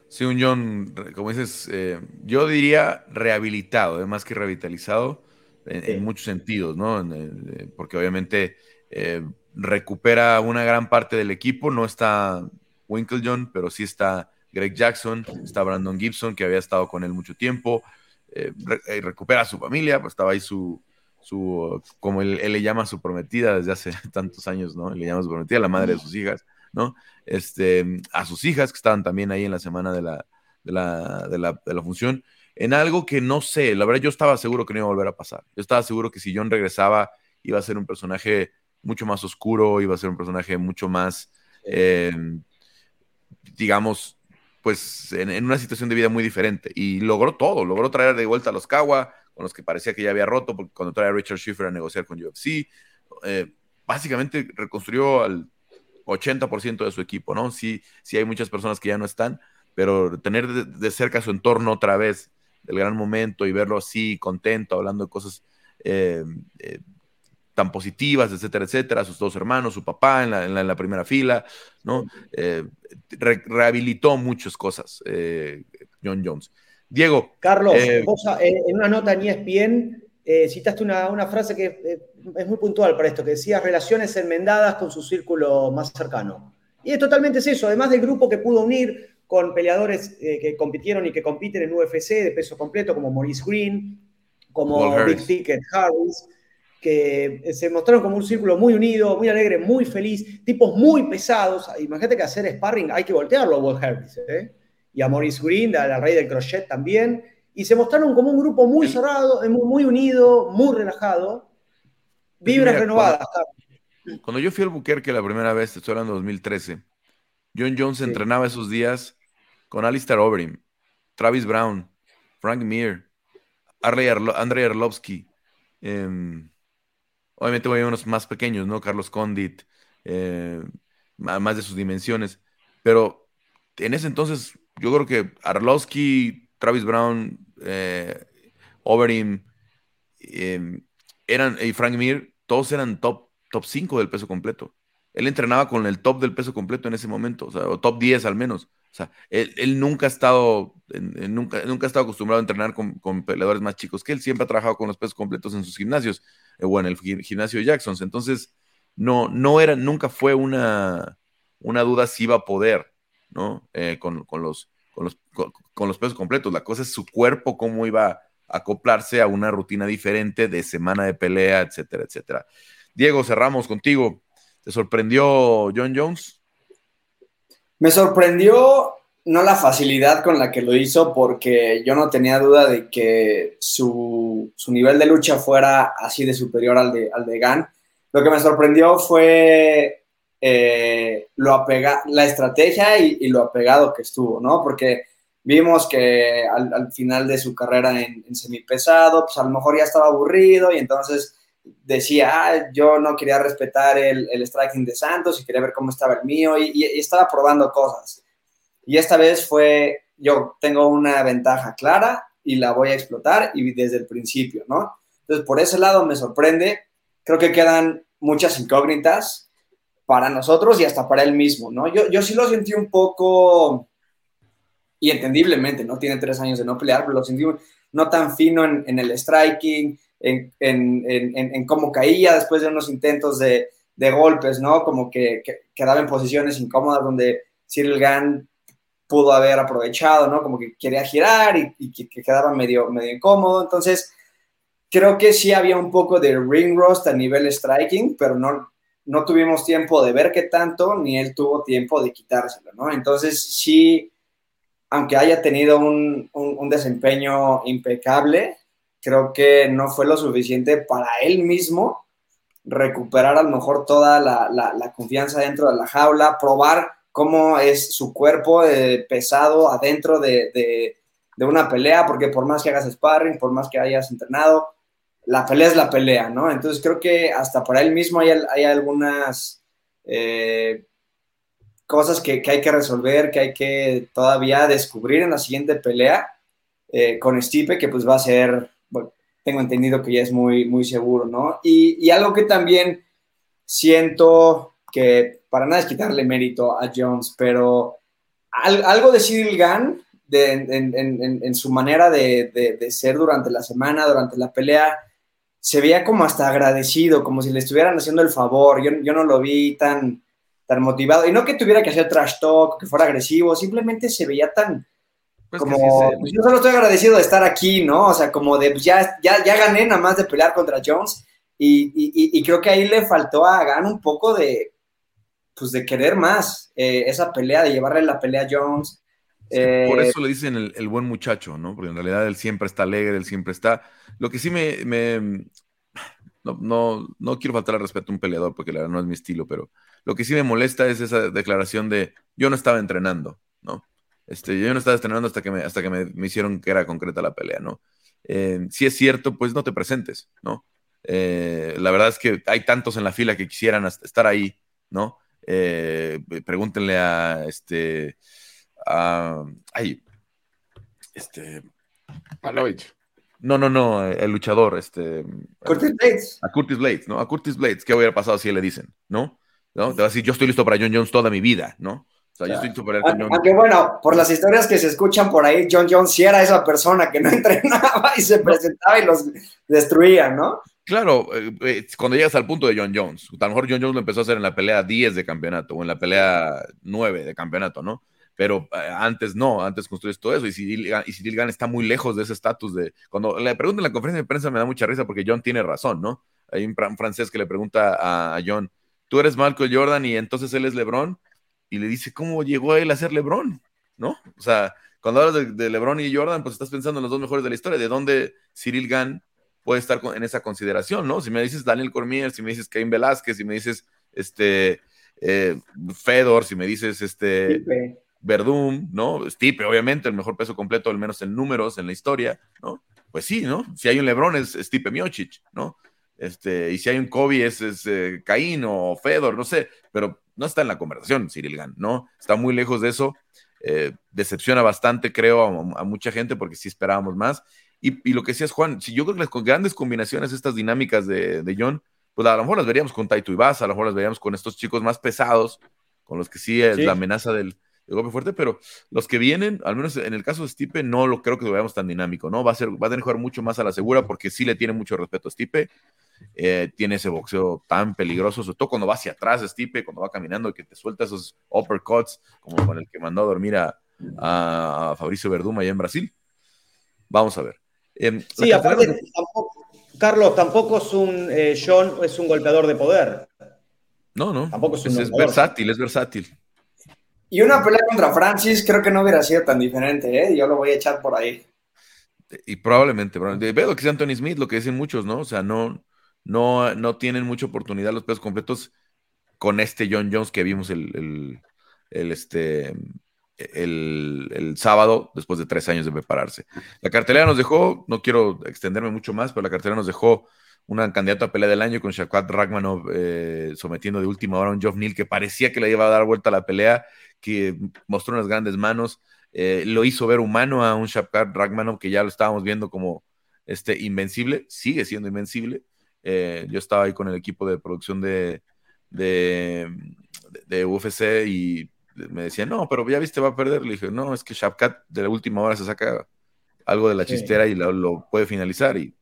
Sí, un John, como dices, eh, yo diría rehabilitado, más que revitalizado, en, muchos sentidos, ¿no? Eh, porque obviamente eh, recupera una gran parte del equipo, no está Winklejohn, pero sí está Greg Jackson, está Brandon Gibson, que había estado con él mucho tiempo, recupera a su familia, pues estaba ahí su, su como él, le llama su prometida desde hace tantos años, ¿no? Le llama su prometida, la madre de sus hijas. ¿no? Este, a sus hijas que estaban también ahí en la semana de la, de la, de la, de la función, en algo que no sé, la verdad yo estaba seguro que no iba a volver a pasar. Yo estaba seguro que si John regresaba iba a ser un personaje mucho más oscuro, iba a ser un personaje mucho más, eh, digamos, pues en, una situación de vida muy diferente. Y logró todo, logró traer de vuelta a los Kawa, con los que parecía que ya había roto, porque cuando trae a Richard Schiffer a negociar con UFC, eh, básicamente reconstruyó al 80% de su equipo, ¿no? Sí, sí hay muchas personas que ya no están, pero tener de, cerca su entorno otra vez, del gran momento y verlo así, contento, hablando de cosas eh, eh, tan positivas, etcétera, etcétera, sus dos hermanos, su papá en la, primera fila, ¿no? Eh, rehabilitó muchas cosas, John Jones. Diego. Carlos, en una nota en ESPN citaste una, una, frase que es muy puntual para esto, que decía relaciones enmendadas con su círculo más cercano. Y es totalmente eso, además del grupo que pudo unir con peleadores eh, que compitieron y que compiten en UFC de peso completo, como Maurice Green, como Big Ticket Harris, que se mostraron como un círculo muy unido, muy alegre, muy feliz, tipos muy pesados. Imagínate que hacer sparring hay que voltearlo a Walt Harris, ¿eh? y a Maurice Green, a la rey del crochet también, y se mostraron como un grupo muy cerrado, muy unido, muy relajado, Vibras renovadas. Cuando, yo fui al Buquerque la primera vez, estoy hablando de 2013, John Jones entrenaba esos días con Alistair Overeem, Travis Brown, Frank Mir, Andrei Arlovsky. Em, obviamente voy a unos más pequeños, ¿no? Carlos Condit, eh, más de sus dimensiones. Pero en ese entonces, yo creo que Arlovsky, Travis Brown, eh, em, eran, y Frank Mir, todos eran top, top 5 del peso completo. Él entrenaba con el top del peso completo en ese momento, o, top 10 al menos. O sea, él, nunca ha estado, nunca, nunca ha estado acostumbrado a entrenar con, peleadores más chicos que él. Siempre ha trabajado con los pesos completos en sus gimnasios, o en el gimnasio de Jacksons. Entonces, no, no era, nunca fue una, una duda si iba a poder, ¿no? Eh, con, los, con los, con, los pesos completos. La cosa es su cuerpo, cómo iba a acoplarse a una rutina diferente de semana de pelea, etcétera, etcétera. Diego, cerramos contigo. ¿Te sorprendió John Jones? Me sorprendió no la facilidad con la que lo hizo, porque yo no tenía duda de que su, nivel de lucha fuera así de superior al de, al de Gan. Lo que me sorprendió fue eh, lo apega la estrategia y, lo apegado que estuvo, ¿no? Porque vimos que al, final de su carrera en, en, semipesado, pues a lo mejor ya estaba aburrido y entonces decía, ah, yo no quería respetar el, striking de Santos y quería ver cómo estaba el mío y estaba probando cosas. Y esta vez fue, yo tengo una ventaja clara y la voy a explotar y desde el principio, ¿no? Entonces, por ese lado me sorprende. Creo que quedan muchas incógnitas para nosotros y hasta para él mismo, ¿no? Yo, yo sí lo sentí un poco, y entendiblemente, ¿no? Tiene tres años de no pelear, pero lo sentí no tan fino en, el striking, en, en, en, cómo caía después de unos intentos de, de golpes, ¿no? Como que, quedaba en posiciones incómodas donde Cyril Gann pudo haber aprovechado, ¿no? Como que quería girar y, que, quedaba medio, medio incómodo. Entonces, creo que sí había un poco de ring rust a nivel striking, pero no, no tuvimos tiempo de ver qué tanto, ni él tuvo tiempo de quitárselo, ¿no? Entonces, sí, aunque haya tenido un, desempeño impecable, creo que no fue lo suficiente para él mismo recuperar a lo mejor toda la, la confianza dentro de la jaula, probar cómo es su cuerpo eh, pesado adentro de, una pelea, porque por más que hagas sparring, por más que hayas entrenado, la pelea es la pelea, ¿no? Entonces creo que hasta para él mismo hay, hay algunas eh, cosas que, hay que resolver, que hay que todavía descubrir en la siguiente pelea eh, con Stipe, que pues va a ser, tengo entendido que ya es muy, muy seguro, ¿no? Y, y algo que también siento que para nada es quitarle mérito a Jones, pero algo de Cyril Gann en, su manera de, ser durante la semana, durante la pelea, se veía como hasta agradecido, como si le estuvieran haciendo el favor. Yo, no lo vi tan, tan motivado. Y no que tuviera que hacer trash talk, que fuera agresivo, simplemente se veía tan, pues como, pues yo solo estoy agradecido de estar aquí, ¿no? O sea, como de, pues ya, ya, ya gané nada más de pelear contra Jones. Y, creo que ahí le faltó a Gann un poco de, pues de querer más eh, esa pelea, de llevarle la pelea a Jones. por eh, eso le dicen el, buen muchacho, ¿no? Porque en realidad él siempre está alegre, él siempre está. Lo que sí me. no, no, quiero faltar al respeto a un peleador porque la verdad no es mi estilo, pero lo que sí me molesta es esa declaración de yo no estaba entrenando, ¿no? Este, yo no estaba entrenando hasta que me, hasta que me, hicieron que era concreta la pelea, ¿no? Eh, si es cierto, pues no te presentes, ¿no? la verdad es que hay tantos en la fila que quisieran estar ahí, ¿no? Eh, pregúntenle a este. A, ay, este. No, no, no, el luchador, este. Curtis Blades. A Curtis Blades, ¿no? A Curtis Blades, ¿qué hubiera pasado si le dicen, ¿no? ¿no? Te va a decir, yo estoy listo para John Jones toda mi vida, ¿no? O sea, yo estoy listo para John Aunque bueno, por las historias que se escuchan por ahí, John Jones sí era esa persona que no entrenaba y se presentaba y los destruía, ¿no? Claro, eh, eh, cuando llegas al punto de John Jones, a lo mejor John Jones lo empezó a hacer en la pelea 10 de campeonato o en la pelea 9 de campeonato, ¿no? Pero eh, antes no, antes construyes todo eso y si y está muy lejos de ese estatus de... Cuando le preguntan en la conferencia de prensa me da mucha risa porque John tiene razón, ¿no? Hay un, francés que le pregunta a, John, tú eres Michael Jordan y entonces él es LeBron y le dice, ¿cómo llegó él a ser LeBron? ¿No? O sea, cuando hablas de, de LeBron y Jordan, pues estás pensando en los dos mejores de la historia, de dónde Cyril Gann puede estar en esa consideración, ¿no? Si me dices Daniel Cormier, si me dices Cain Velázquez, si me dices este eh, Fedor, si me dices este Verdum, ¿no? Stipe, obviamente, el mejor peso completo, al menos en números en la historia, ¿no? Pues sí, ¿no? Si hay un Lebron es Stipe Miocic, ¿no? Este, y si hay un Kobe es, es eh, Caín o Fedor, no sé, pero no está en la conversación Cyril Gann, ¿no? Está muy lejos de eso. Eh, decepciona bastante, creo, a, a, mucha gente porque sí esperábamos más. Y, lo que decías, Juan, si yo creo que las grandes combinaciones, estas dinámicas de, de John, pues a lo mejor las veríamos con Taito Ibasa, a lo mejor las veríamos con estos chicos más pesados, con los que sí es la amenaza del, golpe fuerte, pero los que vienen, al menos en el caso de Stipe, no lo creo que lo veamos tan dinámico, ¿no? Va a, ser, va a tener que jugar mucho más a la segura porque sí le tiene mucho respeto a Stipe, eh, tiene ese boxeo tan peligroso, sobre todo cuando va hacia atrás Stipe, cuando va caminando y que te suelta esos uppercuts, como con el que mandó a dormir a, a, Fabricio Verduma allá en Brasil. Vamos a ver. Em, sí, aparte, Carlos, tampoco es un eh, John, es un golpeador de poder. No, no. Tampoco es, un es versátil, es versátil. Y una pelea contra Francis creo que no hubiera sido tan diferente, ¿eh? Yo lo voy a echar por ahí. Y probablemente, probablemente. Veo lo que dice Anthony Smith, lo que dicen muchos, ¿no? O sea, no, no, no tienen mucha oportunidad los pesos completos con este John Jones que vimos el, este, el, sábado, después de tres años de prepararse. La cartelera nos dejó, no quiero extenderme mucho más, pero la cartelera nos dejó una candidata a pelea del año con Shaquat Ragmanov eh, sometiendo de última hora a un Geoff Neal que parecía que le iba a dar vuelta a la pelea, que mostró unas grandes manos, eh, lo hizo ver humano a un Shaquat Ragmanov que ya lo estábamos viendo como este, invencible, sigue siendo invencible. Eh, yo estaba ahí con el equipo de producción de, de, de, UFC y me decía, no, pero ya viste, va a perder. Le dije, no, es que Shapkat de la última hora se saca algo de la chistera y lo, puede finalizar. Y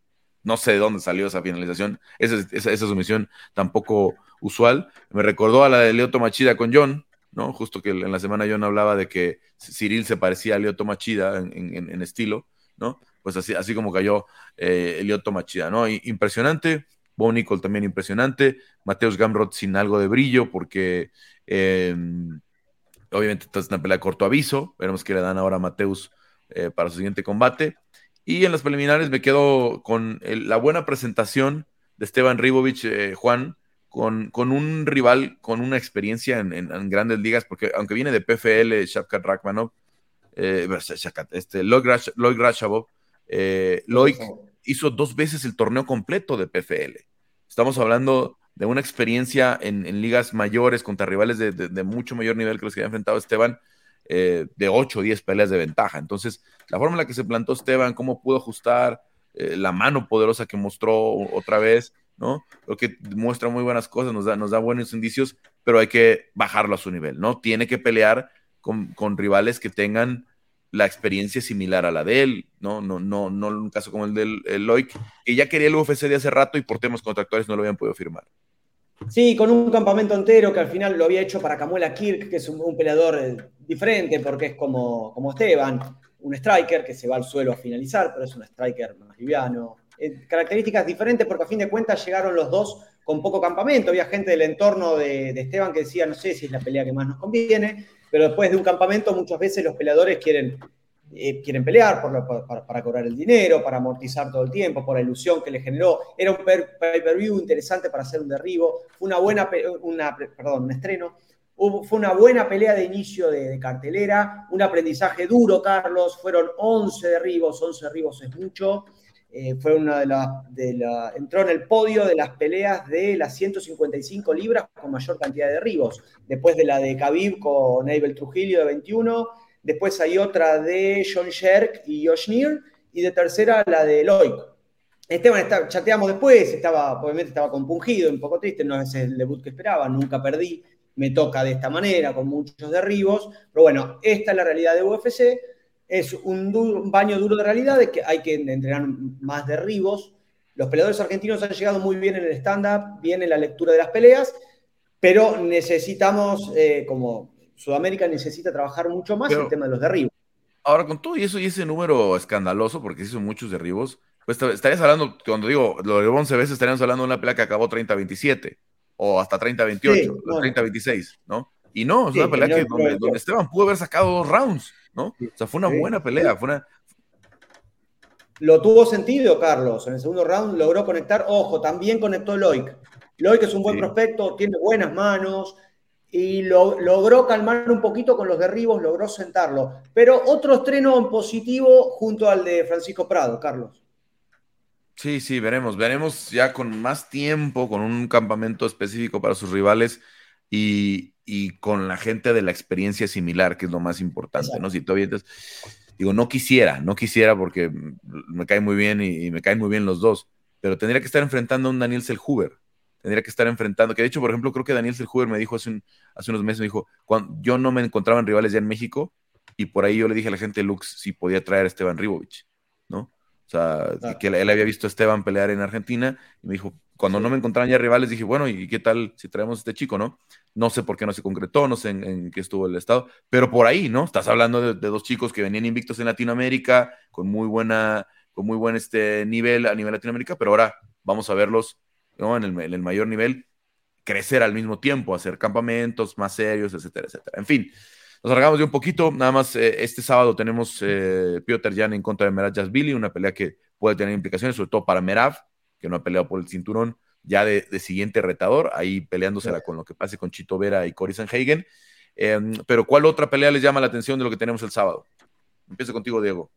no sé de dónde salió esa finalización. Esa, esa, esa sumisión tampoco usual. Me recordó a la de Leo Machida con John, ¿no? Justo que en la semana John hablaba de que Cyril se parecía a Leo Machida en, en, estilo, ¿no? Pues así, así como cayó eh, Leo Machida, ¿no? impresionante. Bo Nicol también impresionante. Mateus Gamrot sin algo de brillo, porque em, obviamente esta es una pelea de corto aviso. Veremos qué le dan ahora a Mateus eh, para su siguiente combate. Y en las preliminares me quedo con la buena presentación de Esteban Ribovich, eh, Juan, con, con, un rival con una experiencia en, grandes ligas, porque aunque viene de PFL, Shavkat Rakmanov, eh, este, Lloyd Rashabov, Lloyd hizo dos veces el torneo completo de PFL. Estamos hablando de una experiencia en, ligas mayores contra rivales de, mucho mayor nivel que los que había enfrentado Esteban, eh, de 8 o 10 peleas de ventaja. Entonces, la forma en la que se plantó Esteban, cómo pudo ajustar, eh, la mano poderosa que mostró otra vez, ¿no? Creo que muestra muy buenas cosas, nos da, nos da buenos indicios, pero hay que bajarlo a su nivel, ¿no? Tiene que pelear con, con rivales que tengan la experiencia similar a la de él, ¿no? No, no, no un caso como el del Loic, que ya quería el UFC de hace rato y por temas contractuales no lo habían podido firmar. Sí, con un campamento entero que al final lo había hecho para Camuela Kirk, que es un, peleador eh, diferente porque es como, como Esteban, un striker que se va al suelo a finalizar, pero es un striker más liviano. Eh, características diferentes porque a fin de cuentas llegaron los dos con poco campamento. Había gente del entorno de, de Esteban que decía, no sé si es la pelea que más nos conviene pero después de un campamento muchas veces los peleadores quieren, eh, quieren pelear para, cobrar el dinero, para amortizar todo el tiempo, por la ilusión que le generó. Era un pay-per-view interesante para hacer un derribo, fue una buena, una, perdón, un estreno. fue una buena pelea de inicio de, cartelera, un aprendizaje duro, Carlos. Fueron 11 derribos, 11 derribos es mucho. Eh, fue una de las, de entró en el podio de las peleas de las 155 libras con mayor cantidad de derribos. Después de la de Khabib con Abel Trujillo de 21, después hay otra de John Sherk y Josh Neer, y de tercera la de Loic. Esteban, está, chateamos después, estaba, obviamente estaba compungido, un poco triste, no es el debut que esperaba, nunca perdí, me toca de esta manera, con muchos derribos, pero bueno, esta es la realidad de UFC es un, baño duro de realidad, de que hay que entrenar más derribos. Los peleadores argentinos han llegado muy bien en el stand-up, bien en la lectura de las peleas, pero necesitamos, eh, como Sudamérica necesita trabajar mucho más en el tema de los derribos. Ahora, con todo y eso y ese número escandaloso, porque se hizo muchos derribos, pues estarías hablando, cuando digo lo de 11 veces, estaríamos hablando de una pelea que acabó 30-27 o hasta 30-28, 30-26, ¿no? Y no, es una pelea que, donde, donde, Esteban pudo haber sacado dos rounds. ¿no? O sea, fue una buena pelea, fue una... Lo tuvo sentido, Carlos. En el segundo round logró conectar. Ojo, también conectó Loic. Loic es un buen prospecto, tiene buenas manos y lo, logró calmar un poquito con los derribos, logró sentarlo. Pero otro estreno en positivo junto al de Francisco Prado, Carlos. Sí, sí, veremos. Veremos ya con más tiempo, con un campamento específico para sus rivales y, y con la gente de la experiencia similar, que es lo más importante, ¿no? Si todavía entonces, digo, no quisiera, no quisiera porque me cae muy bien y, me caen muy bien los dos, pero tendría que estar enfrentando a un Daniel Selhuber, tendría que estar enfrentando, que de hecho, por ejemplo, creo que Daniel Selhuber me dijo hace, hace unos meses, me dijo, cuando yo no me encontraba en rivales ya en México, y por ahí yo le dije a la gente de Lux si podía traer a Esteban Ribovich, ¿no? O sea, que él, había visto a Esteban pelear en Argentina y me dijo, cuando no me encontraban ya rivales, dije, bueno, ¿y qué tal si traemos a este chico, no? No sé por qué no se concretó, no sé en, qué estuvo el estado, pero por ahí, ¿no? Estás hablando de, dos chicos que venían invictos en Latinoamérica, con muy buena, con muy buen este nivel a nivel Latinoamérica, pero ahora vamos a verlos ¿no? en, el, mayor nivel crecer al mismo tiempo, hacer campamentos más serios, etcétera, etcétera. En fin, nos alargamos de un poquito. Nada más eh, este sábado tenemos eh, Piotr Jan en contra de Merav Billy, una pelea que puede tener implicaciones, sobre todo para Merav, que no ha peleado por el cinturón, ya de, siguiente retador, ahí peleándosela con lo que pase con Chito Vera y Cory Sanhagen. Em, pero ¿cuál otra pelea les llama la atención de lo que tenemos el sábado? Empiezo contigo, Diego.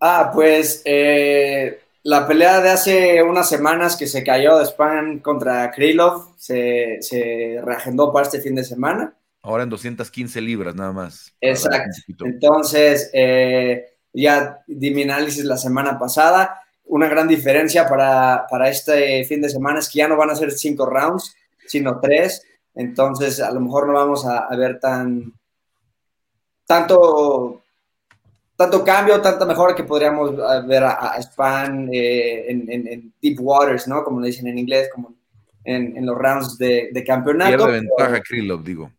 Ah, pues eh, la pelea de hace unas semanas que se cayó de Span contra Krylov se, se reagendó para este fin de semana. Ahora en 215 libras nada más. Exacto. Entonces, eh, ya di mi análisis la semana pasada una gran diferencia para, este fin de semana es que ya no van a ser cinco rounds, sino tres. Entonces, a lo mejor no vamos a, ver tan tanto, tanto cambio, tanta mejora que podríamos ver a, Span eh, en, deep waters, ¿no? Como le dicen en inglés, como en, los rounds de, campeonato. Pierde ventaja Krylov, digo.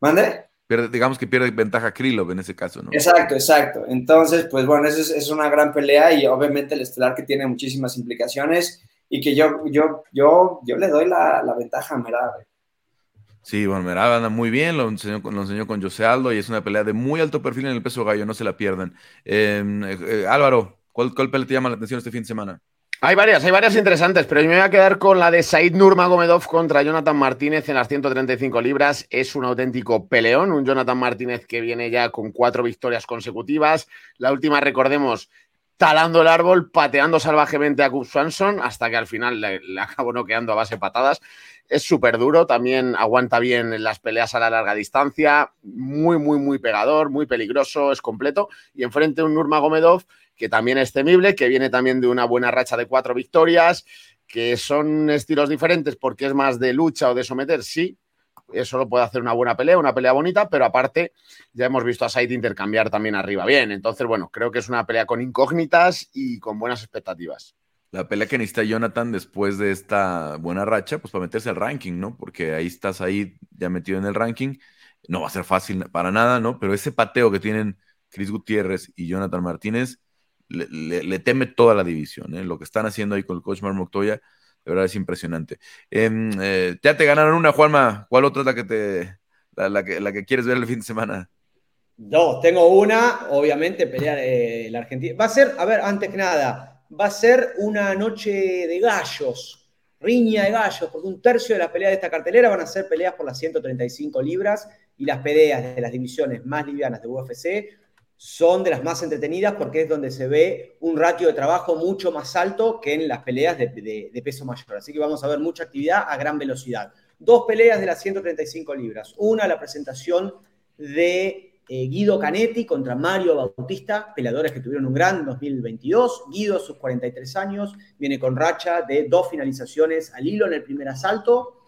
¿Mande? digamos que pierde ventaja Krylov en ese caso, ¿no? Exacto, exacto. Entonces, pues bueno, es, es una gran pelea y obviamente el estelar que tiene muchísimas implicaciones y que yo, yo, yo, yo le doy la, ventaja a Merab. Sí, bueno, Merab anda muy bien, lo enseñó, lo enseñó con José Aldo y es una pelea de muy alto perfil en el peso gallo, no se la pierdan. Em, eh, eh, Álvaro, ¿cuál, ¿cuál pelea te llama la atención este fin de semana? Hay varias, hay varias interesantes, pero yo me voy a quedar con la de Said Nurmagomedov contra Jonathan Martínez en las 135 libras. Es un auténtico peleón, un Jonathan Martínez que viene ya con cuatro victorias consecutivas. La última, recordemos, talando el árbol, pateando salvajemente a Cub Swanson, hasta que al final le, acabó noqueando a base de patadas. Es súper duro, también aguanta bien las peleas a la larga distancia, muy, muy, muy pegador, muy peligroso, es completo. Y enfrente un Nurmagomedov que también es temible, que viene también de una buena racha de cuatro victorias, que son estilos diferentes porque es más de lucha o de someter, sí, eso lo puede hacer una buena pelea, una pelea bonita, pero aparte ya hemos visto a Said intercambiar también arriba bien. Entonces, bueno, creo que es una pelea con incógnitas y con buenas expectativas. La pelea que necesita Jonathan después de esta buena racha, pues para meterse al ranking, ¿no? Porque ahí estás ahí ya metido en el ranking. No va a ser fácil para nada, ¿no? Pero ese pateo que tienen Chris Gutiérrez y Jonathan Martínez le, teme toda la división. ¿eh? Lo que están haciendo ahí con el coach Mar Montoya, de verdad es impresionante. Em, eh, ya te ganaron una, Juanma. ¿Cuál otra es la que te la, que, la que quieres ver el fin de semana? Dos, tengo una, obviamente, pelea de la Argentina. Va a ser, a ver, antes que nada, va a ser una noche de gallos, riña de gallos, porque un tercio de las peleas de esta cartelera van a ser peleas por las 135 libras y las peleas de las divisiones más livianas de UFC son de las más entretenidas porque es donde se ve un ratio de trabajo mucho más alto que en las peleas de, peso mayor. Así que vamos a ver mucha actividad a gran velocidad. Dos peleas de las 135 libras. Una, la presentación de eh, Guido Canetti contra Mario Bautista, peleadores que tuvieron un gran 2022. Guido, a sus 43 años, viene con racha de dos finalizaciones al hilo en el primer asalto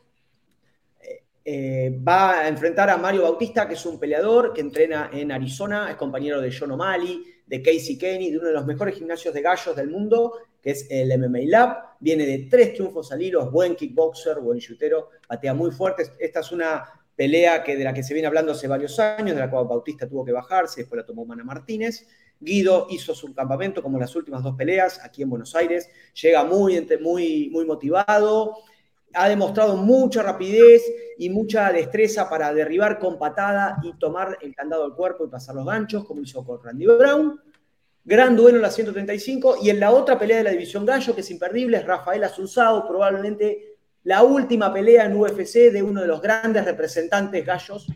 eh, va a enfrentar a Mario Bautista, que es un peleador que entrena en Arizona, es compañero de John O'Malley, de Casey Kenny, de uno de los mejores gimnasios de gallos del mundo, que es el MMA Lab. Viene de tres triunfos al hilo, es buen kickboxer, buen shootero, patea muy fuerte. Esta es una pelea que, de la que se viene hablando hace varios años, de la cual Bautista tuvo que bajarse, después la tomó Mana Martínez. Guido hizo su campamento como las últimas dos peleas aquí en Buenos Aires. Llega muy, muy, muy motivado ha demostrado mucha rapidez y mucha destreza para derribar con patada y tomar el candado del cuerpo y pasar los ganchos, como hizo con Randy Brown. Gran duelo en la 135. Y en la otra pelea de la división gallo, que es imperdible, es Rafael Asunzado, probablemente la última pelea en UFC de uno de los grandes representantes gallos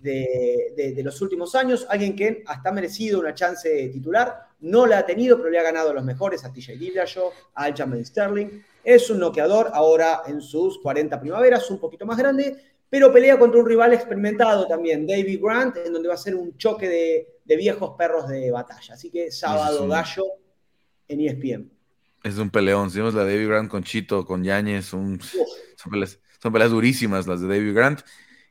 de, los últimos años. Alguien que hasta ha merecido una chance titular. No la ha tenido, pero le ha ganado a los mejores, a TJ Dillashaw, a Aljamain Sterling. Es un noqueador ahora en sus 40 primaveras, un poquito más grande, pero pelea contra un rival experimentado también, David Grant, en donde va a ser un choque de, viejos perros de batalla. Así que sábado gallo en ESPN. Es un peleón. Si vemos la David Grant con Chito, con Yañez, son, peleas, durísimas las de David Grant.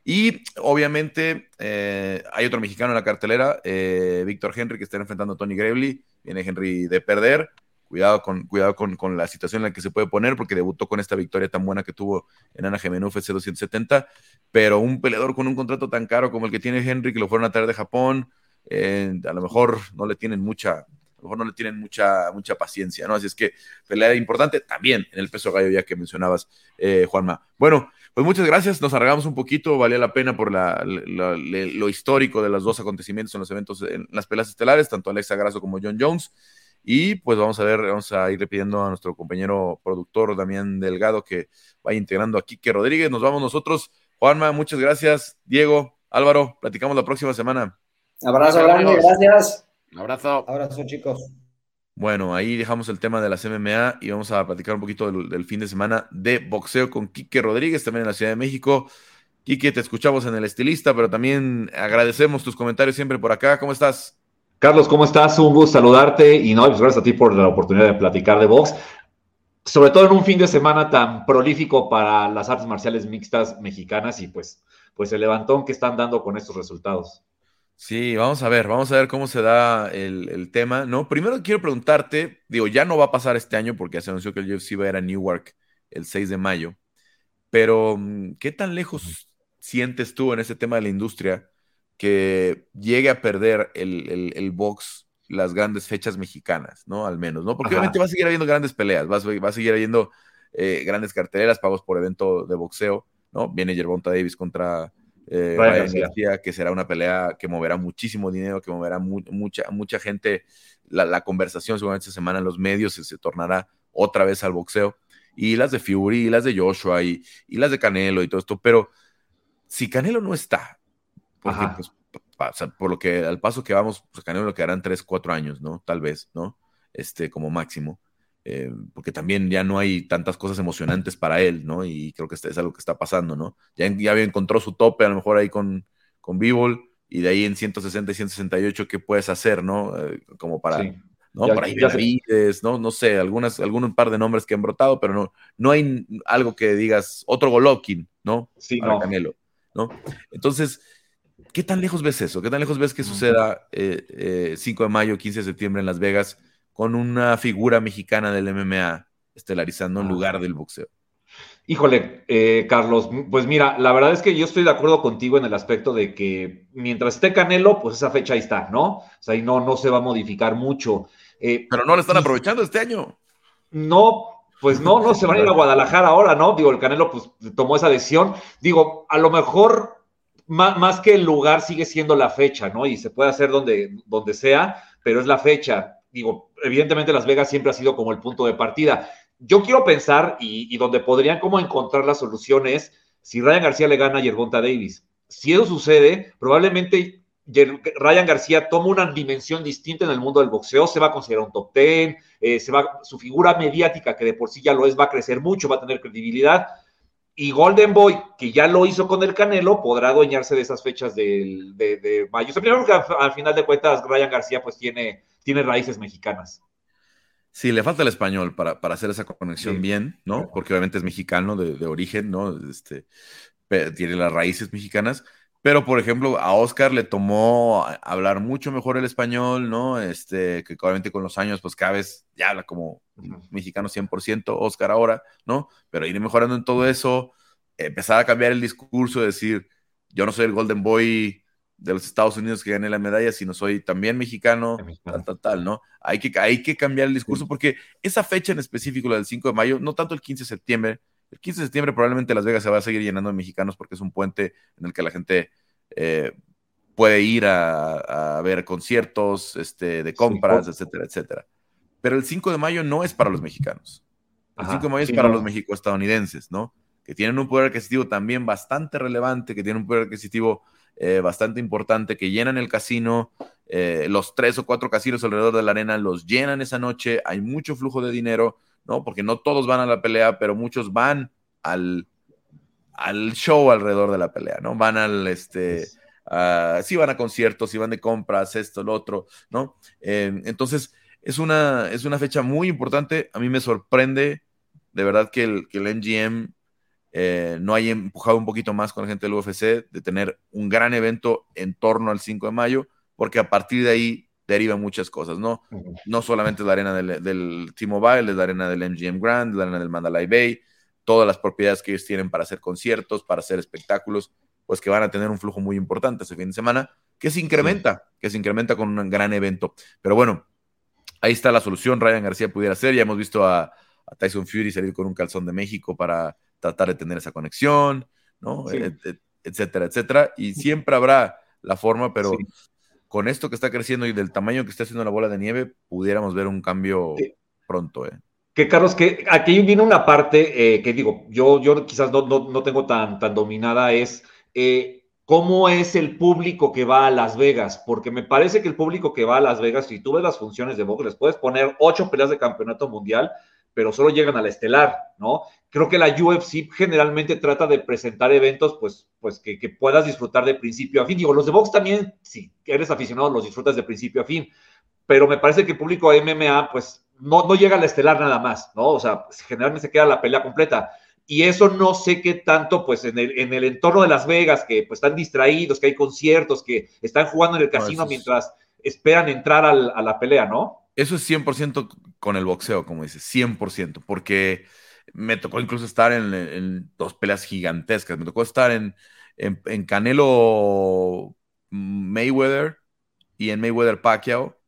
Y obviamente eh, hay otro mexicano en la cartelera, eh, Víctor Henry, que está enfrentando a Tony Gravely. Viene Henry de perder cuidado con, cuidado con, con, la situación en la que se puede poner, porque debutó con esta victoria tan buena que tuvo en Ana Gemenu UFC 270, pero un peleador con un contrato tan caro como el que tiene Henry, que lo fueron a traer de Japón, eh, a lo mejor no le tienen mucha, mejor no le tienen mucha, mucha paciencia, ¿no? Así es que pelea importante también en el peso gallo, ya que mencionabas, eh, Juanma. Bueno, pues muchas gracias, nos arreglamos un poquito, valía la pena por la, lo histórico de los dos acontecimientos en los eventos, en las peleas estelares, tanto Alexa Grasso como John Jones. Y pues vamos a ver, vamos a ir pidiendo a nuestro compañero productor Damián Delgado que vaya integrando a Quique Rodríguez. Nos vamos nosotros. Juanma, muchas gracias. Diego, Álvaro, platicamos la próxima semana. Abrazo grande, gracias. Un abrazo. Abrazo, chicos. Bueno, ahí dejamos el tema de las MMA y vamos a platicar un poquito del, fin de semana de boxeo con Quique Rodríguez, también en la Ciudad de México. Quique, te escuchamos en el estilista, pero también agradecemos tus comentarios siempre por acá. ¿Cómo estás? Carlos, ¿cómo estás? Un gusto saludarte y no, pues gracias a ti por la oportunidad de platicar de box. Sobre todo en un fin de semana tan prolífico para las artes marciales mixtas mexicanas y pues, pues el levantón que están dando con estos resultados. Sí, vamos a ver, vamos a ver cómo se da el, tema, ¿no? Primero quiero preguntarte, digo, ya no va a pasar este año porque se anunció que el UFC va a ir a Newark el 6 de mayo, pero mm, ¿qué tan lejos sientes tú en ese tema de la industria que llegue a perder el, box las grandes fechas mexicanas, ¿no? Al menos, ¿no? Porque obviamente va a seguir habiendo grandes peleas, va a, seguir habiendo eh, grandes carteleras, pagos por evento de boxeo, ¿no? Viene Gervonta Davis contra eh, García, que será una pelea que moverá muchísimo dinero, que moverá mucha, mucha gente. La, conversación seguramente esta semana en los medios se, se, tornará otra vez al boxeo. Y las de Fury, y las de Joshua, y, y, las de Canelo y todo esto. Pero si Canelo no está, porque pues, por lo que al paso que vamos, pues Canelo lo quedarán 3, 4 años, ¿no? Tal vez, ¿no? Este, como máximo. Eh, porque también ya no hay tantas cosas emocionantes para él, ¿no? Y creo que este es algo que está pasando, ¿no? Ya, ya encontró su tope, a lo mejor ahí con, con y de ahí en 160 y 168, ¿qué puedes hacer, no? Eh, como para, ¿no? para ahí ¿no? No sé, algunas, algún par de nombres que han brotado, pero no, no hay algo que digas, otro Golokin, ¿no? Sí, para Canelo, ¿no? Entonces, ¿qué tan lejos ves eso? ¿Qué tan lejos ves que suceda 5 eh, de mayo, 15 de septiembre en Las Vegas? Con una figura mexicana del MMA estelarizando en ah. lugar del boxeo? Híjole, eh, Carlos, pues mira, la verdad es que yo estoy de acuerdo contigo en el aspecto de que mientras esté Canelo, pues esa fecha ahí está, ¿no? O sea, ahí no, no se va a modificar mucho. Eh, Pero no lo están aprovechando este año. No, pues no, no se van a ir a Guadalajara ahora, ¿no? Digo, el Canelo pues tomó esa decisión. Digo, a lo mejor más, más, que el lugar sigue siendo la fecha, ¿no? Y se puede hacer donde, donde sea, pero es la fecha digo, evidentemente Las Vegas siempre ha sido como el punto de partida. Yo quiero pensar, y, donde podrían como encontrar la solución es si Ryan García le gana a Yergonta Davis. Si eso sucede, probablemente Ryan García toma una dimensión distinta en el mundo del boxeo, se va a considerar un top ten, eh, se va, su figura mediática, que de por sí ya lo es, va a crecer mucho, va a tener credibilidad. Y Golden Boy, que ya lo hizo con el Canelo, podrá adueñarse de esas fechas de, de, mayo. O primero que al final de cuentas Ryan García pues tiene tiene raíces mexicanas. Sí, le falta el español para, hacer esa conexión bien, ¿no? Porque obviamente es mexicano de, origen, ¿no? Este, tiene las raíces mexicanas, pero por ejemplo a Oscar le tomó hablar mucho mejor el español, ¿no? Este, que obviamente con los años pues cada vez ya habla como mexicano 100%, Oscar ahora, ¿no? Pero ir mejorando en todo eso, empezar a cambiar el discurso, decir, yo no soy el Golden Boy de los Estados Unidos que gané la medalla, sino soy también mexicano, tal, tal, tal, ¿no? Hay que, hay que cambiar el discurso porque esa fecha en específico, la del 5 de mayo, no tanto el 15 de septiembre, el 15 de septiembre probablemente Las Vegas se va a seguir llenando de mexicanos porque es un puente en el que la gente eh, puede ir a, ver conciertos, este, de compras, etcétera, etcétera. Pero el 5 de mayo no es para los mexicanos. El 5 de mayo es para los mexico-estadounidenses, ¿no? Que tienen un poder adquisitivo también bastante relevante, que tienen un poder adquisitivo eh, bastante importante que llenan el casino, eh, los tres o cuatro casinos alrededor de la arena los llenan esa noche, hay mucho flujo de dinero, ¿no? Porque no todos van a la pelea, pero muchos van al, al show alrededor de la pelea, ¿no? Van al, este, sí van a conciertos, sí van de compras, esto, lo otro, ¿no? Eh, entonces, es una, es una fecha muy importante, a mí me sorprende de verdad que el, que el MGM eh, no hay empujado un poquito más con la gente del UFC de tener un gran evento en torno al 5 de mayo, porque a partir de ahí deriva muchas cosas, ¿no? No solamente es la arena del, del T-Mobile, es la arena del MGM Grand, la arena del Mandalay Bay, todas las propiedades que ellos tienen para hacer conciertos, para hacer espectáculos, pues que van a tener un flujo muy importante ese fin de semana, que se incrementa, que se incrementa con un gran evento. Pero bueno, ahí está la solución, Ryan García pudiera ser, ya hemos visto a, Tyson Fury salir con un calzón de México para tratar de tener esa conexión, ¿no? etcétera, etcétera. Y siempre habrá la forma, pero con esto que está creciendo y del tamaño que está haciendo la bola de nieve, pudiéramos ver un cambio pronto, ¿eh? Que Carlos, que aquí viene una parte eh, que digo, yo, yo quizás no, no, tengo tan, tan dominada, es eh, cómo es el público que va a Las Vegas, porque me parece que el público que va a Las Vegas, si tú ves las funciones de box, les puedes poner ocho peleas de campeonato mundial, pero solo llegan a la estelar, ¿no? Creo que la UFC generalmente trata de presentar eventos, pues, pues que, que puedas disfrutar de principio a fin. Digo, los de box también, si eres aficionado, los disfrutas de principio a fin, pero me parece que el público de MMA, pues, no, no llega a la estelar nada más, ¿no? O sea, generalmente se queda la pelea completa y eso no sé qué tanto, pues en el, en el entorno de Las Vegas, que pues están distraídos, que hay conciertos, que están jugando en el casino mientras esperan entrar a la pelea, ¿no? Eso es 100% con el boxeo, como dices, 100%, porque me tocó incluso estar en, dos peleas gigantescas, me tocó estar en, en, Canelo Mayweather y en Mayweather Pacquiao,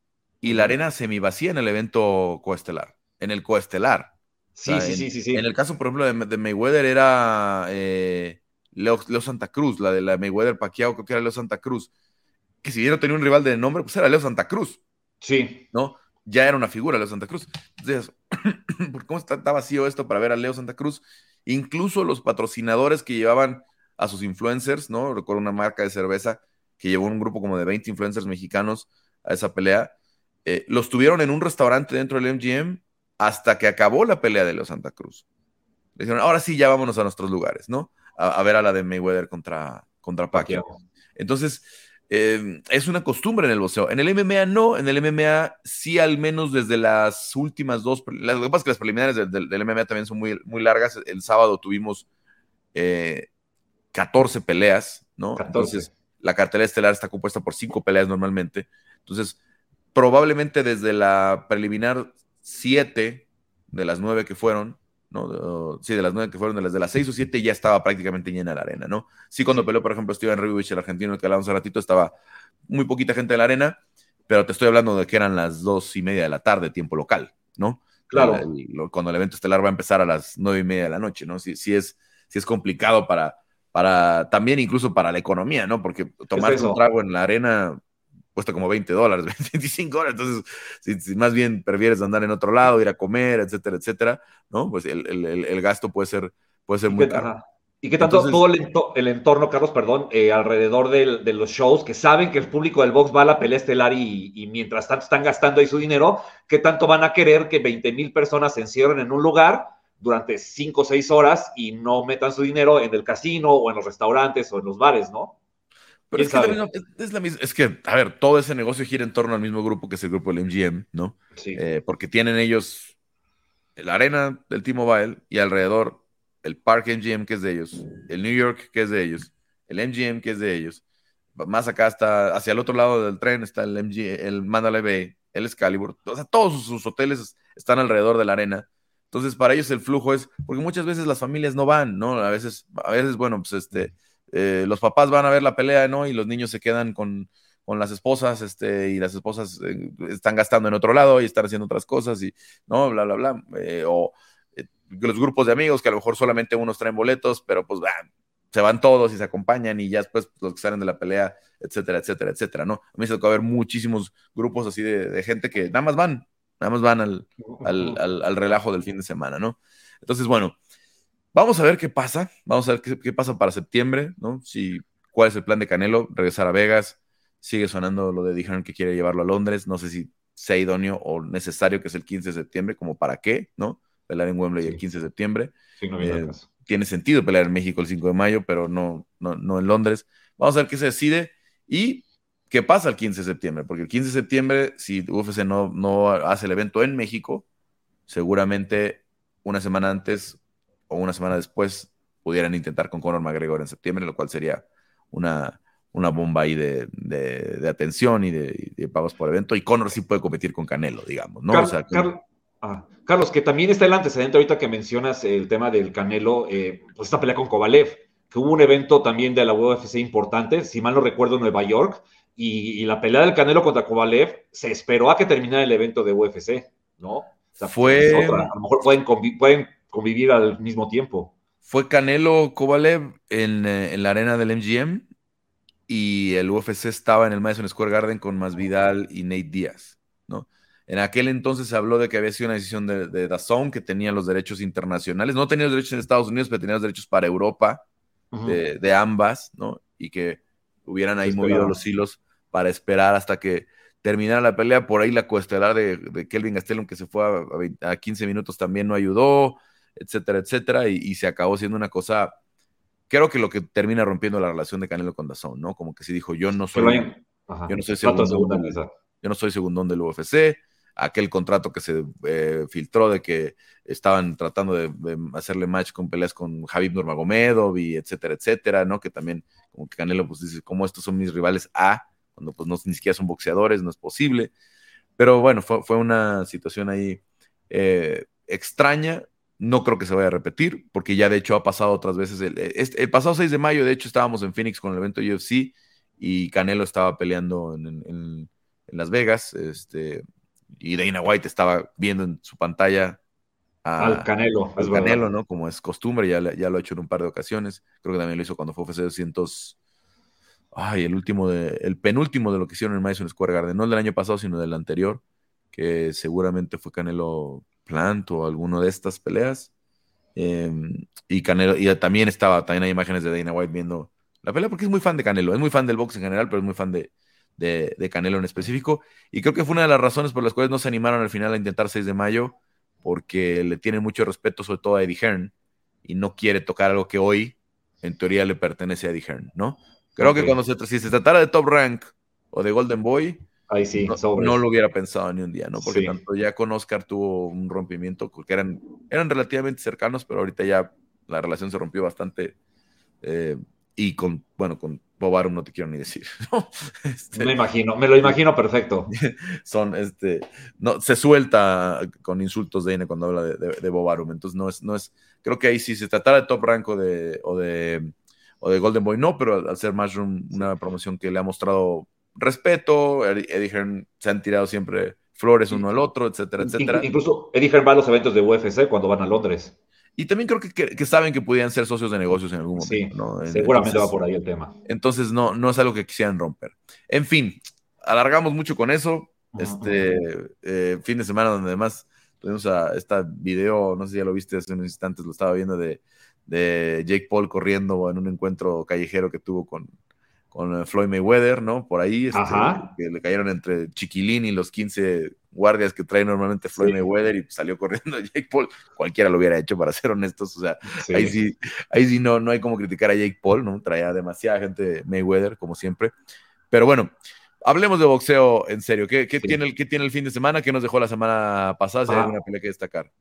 y la arena semivacía en el evento coestelar, en el coestelar. Sí, sí, sí, sí, sí. En el caso, por ejemplo, de, Mayweather era eh, Leo, Santa Cruz, la de la Mayweather Pacquiao, creo que era Leo Santa Cruz. Que si bien no tenía un rival de nombre, pues era Leo Santa Cruz. Sí. ¿No? Ya era una figura Leo Santa Cruz. Entonces, ¿por cómo está, vacío esto para ver a Leo Santa Cruz? Incluso los patrocinadores que llevaban a sus influencers, ¿no? Recuerdo una marca de cerveza que llevó un grupo como de 20 influencers mexicanos a esa pelea. Eh, los tuvieron en un restaurante dentro del MGM hasta que acabó la pelea de los Santa Cruz. Le dijeron, ahora sí, ya vámonos a nuestros lugares, ¿no? A, ver a la de Mayweather contra, contra Pacquiao. Entonces, eh, es una costumbre en el boxeo. En el MMA no, en el MMA sí, al menos desde las últimas dos. Lo que pasa es que las preliminares del, MMA también son muy, muy largas. El sábado tuvimos 14 eh, peleas, ¿no? Entonces, la cartera estelar está compuesta por cinco peleas normalmente. Entonces, probablemente desde la preliminar siete de las nueve que fueron, ¿no? sí, de las nueve que fueron, de las de las seis o siete ya estaba prácticamente llena la arena, ¿no? Sí, cuando peleó, por ejemplo, Steven Rivich, el argentino, el que hablamos hace ratito, estaba muy poquita gente en la arena, pero te estoy hablando de que eran las dos y media de la tarde, tiempo local, ¿no? Claro. cuando el evento estelar va a empezar a las nueve y media de la noche, ¿no? Sí, sí es, sí es complicado para, para, también incluso para la economía, ¿no? Porque tomar un trago en la arena cuesta como 20 dólares, 25 dólares. Entonces, si, más bien prefieres andar en otro lado, ir a comer, etcétera, etcétera, ¿no? Pues el, gasto puede ser, puede ser muy caro. ¿Y qué tanto todo el, entorno, Carlos, perdón, eh, alrededor de los shows, que saben que el público del box va a la pelea estelar y, mientras tanto están gastando ahí su dinero, qué tanto van a querer que 20 mil personas se encierren en un lugar durante 5 o 6 horas y no metan su dinero en el casino o en los restaurantes o en los bares, ¿no? Pero es que, es, la misma, es que, a ver, todo ese negocio gira en torno al mismo grupo que es el grupo del MGM, ¿no? Sí. Eh, porque tienen ellos la arena del T-Mobile y alrededor el Park MGM que es de ellos, el New York que es de ellos, el MGM que es de ellos. Más acá está, hacia el otro lado del tren está el MG, el Mandalay Bay, el Excalibur. O sea, todos sus hoteles están alrededor de la arena. Entonces, para ellos el flujo es, porque muchas veces las familias no van, ¿no? A veces, a veces, bueno, pues este eh, los papás van a ver la pelea, ¿no? Y los niños se quedan con, las esposas, este, y las esposas eh, están gastando en otro lado y están haciendo otras cosas, y, ¿no? Bla, bla, bla. Eh, o los grupos de amigos que a lo mejor solamente unos traen boletos, pero pues se van todos y se acompañan y ya después pues, los que salen de la pelea, etcétera, etcétera, etcétera, ¿no? A mí se tocó ver muchísimos grupos así de, gente que nada más van, nada más van al, al relajo del fin de semana, ¿no? Entonces, bueno, Vamos a ver qué pasa, vamos a ver qué, pasa para septiembre, ¿no? Si, cuál es el plan de Canelo, regresar a Vegas, sigue sonando lo de Dijeron que quiere llevarlo a Londres, no sé si sea idóneo o necesario que es el 15 de septiembre, como para qué, ¿no? Pelear en Wembley el 15 de septiembre. Eh, tiene sentido pelear en México el 5 de mayo, pero no, no, en Londres. Vamos a ver qué se decide y qué pasa el 15 de septiembre, porque el 15 de septiembre, si UFC no, no hace el evento en México, seguramente una semana antes o una semana después pudieran intentar con Conor McGregor en septiembre, lo cual sería una, una bomba ahí de, de, atención y de, pagos por evento. Y Conor sí puede competir con Canelo, digamos, ¿no? Ah, Carlos, que también está el antecedente ahorita que mencionas el tema del Canelo, eh, pues esta pelea con Kovalev, que hubo un evento también de la UFC importante, si mal no recuerdo, en Nueva York, y, la pelea del Canelo contra Kovalev se esperó a que terminara el evento de UFC, ¿no? fue... a lo mejor pueden, pueden convivir al mismo tiempo. Fue Canelo Kovalev en, eh, en la arena del MGM y el UFC estaba en el Madison Square Garden con Masvidal y Nate Díaz, ¿no? En aquel entonces se habló de que había sido una decisión de, de Dazón, que tenía los derechos internacionales, no tenía los derechos en Estados Unidos, pero tenía los derechos para Europa, de, ambas, ¿no? Y que hubieran ahí movido los hilos para esperar hasta que terminara la pelea. Por ahí la cuestelar de, de Kelvin Gastelum, que se fue a, 15 minutos, también no ayudó, etcétera, etcétera, y, y se acabó siendo una cosa creo que lo que termina rompiendo la relación de Canelo con Dazón, ¿no? Como que se dijo, yo no soy, yo no soy segundón, yo no soy segundón del UFC, aquel contrato que se eh, filtró de que estaban tratando de, hacerle match con peleas con Javib Nurmagomedov y etcétera, etcétera, ¿no? Que también como que Canelo pues dice, como estos son mis rivales A, cuando pues no, ni siquiera son boxeadores, no es posible. Pero bueno, fue, fue una situación ahí eh, extraña, no creo que se vaya a repetir, porque ya de hecho ha pasado otras veces. El, pasado 6 de mayo, de hecho, estábamos en Phoenix con el evento UFC y Canelo estaba peleando en, Las Vegas. Este, y Dana White estaba viendo en su pantalla al Canelo. Al Canelo, ¿no? Como es costumbre, ya, ya lo ha hecho en un par de ocasiones. Creo que también lo hizo cuando fue UFC 200. Ay, el último de, el penúltimo de lo que hicieron en Madison Square Garden, no el del año pasado, sino del anterior, que seguramente fue Canelo Plant o alguno de estas peleas. Em, y Canelo, y también estaba, también hay imágenes de Dana White viendo la pelea porque es muy fan de Canelo, es muy fan del box en general, pero es muy fan de, de, Canelo en específico. Y creo que fue una de las razones por las cuales no se animaron al final a intentar 6 de mayo, porque le tienen mucho respeto, sobre todo a Eddie Hearn, y no quiere tocar algo que hoy, en teoría, le pertenece a Eddie Hearn, ¿no? Creo que cuando se, si se tratara de Top Rank o de Golden Boy, Ahí sí, no, lo hubiera pensado ni un día, ¿no? Porque tanto ya con Oscar tuvo un rompimiento, porque eran, eran relativamente cercanos, pero ahorita ya la relación se rompió bastante. Eh, y con, bueno, con Bob Arum no te quiero ni decir. Este, me imagino, me lo imagino perfecto. Son, este, no, se suelta con insultos de N cuando habla de, de, Bob Arum, entonces no es, no es, creo que ahí sí se tratara de Top Rank o de, o de, o de Golden Boy, no, pero al ser Mushroom una promoción que le ha mostrado respeto, Eddie Hearn se han tirado siempre flores uno al otro, etcétera, etcétera. Incluso Eddie Hearn va a los eventos de UFC cuando van a Londres. Y también creo que, que, saben que podían ser socios de negocios en algún momento. Sí, seguramente va por ahí el tema. Entonces no, no es algo que quisieran romper. En fin, alargamos mucho con eso. Este eh, fin de semana donde además tuvimos a este video, no sé si ya lo viste hace unos instantes, lo estaba viendo de, de Jake Paul corriendo en un encuentro callejero que tuvo con, con eh, Floyd Mayweather, ¿no? Por ahí, este, que le cayeron entre Chiquilín y los 15 guardias que trae normalmente Floyd Mayweather y salió corriendo Jake Paul. Cualquiera lo hubiera hecho, para ser honestos. O sea, ahí sí, ahí sí no, no hay como criticar a Jake Paul, ¿no? Traía demasiada gente Mayweather, como siempre. Pero bueno, hablemos de boxeo en serio. ¿Qué, tiene, el, ¿Qué tiene el fin de semana? ¿Qué nos dejó la semana pasada? Si hay alguna pelea que destacar.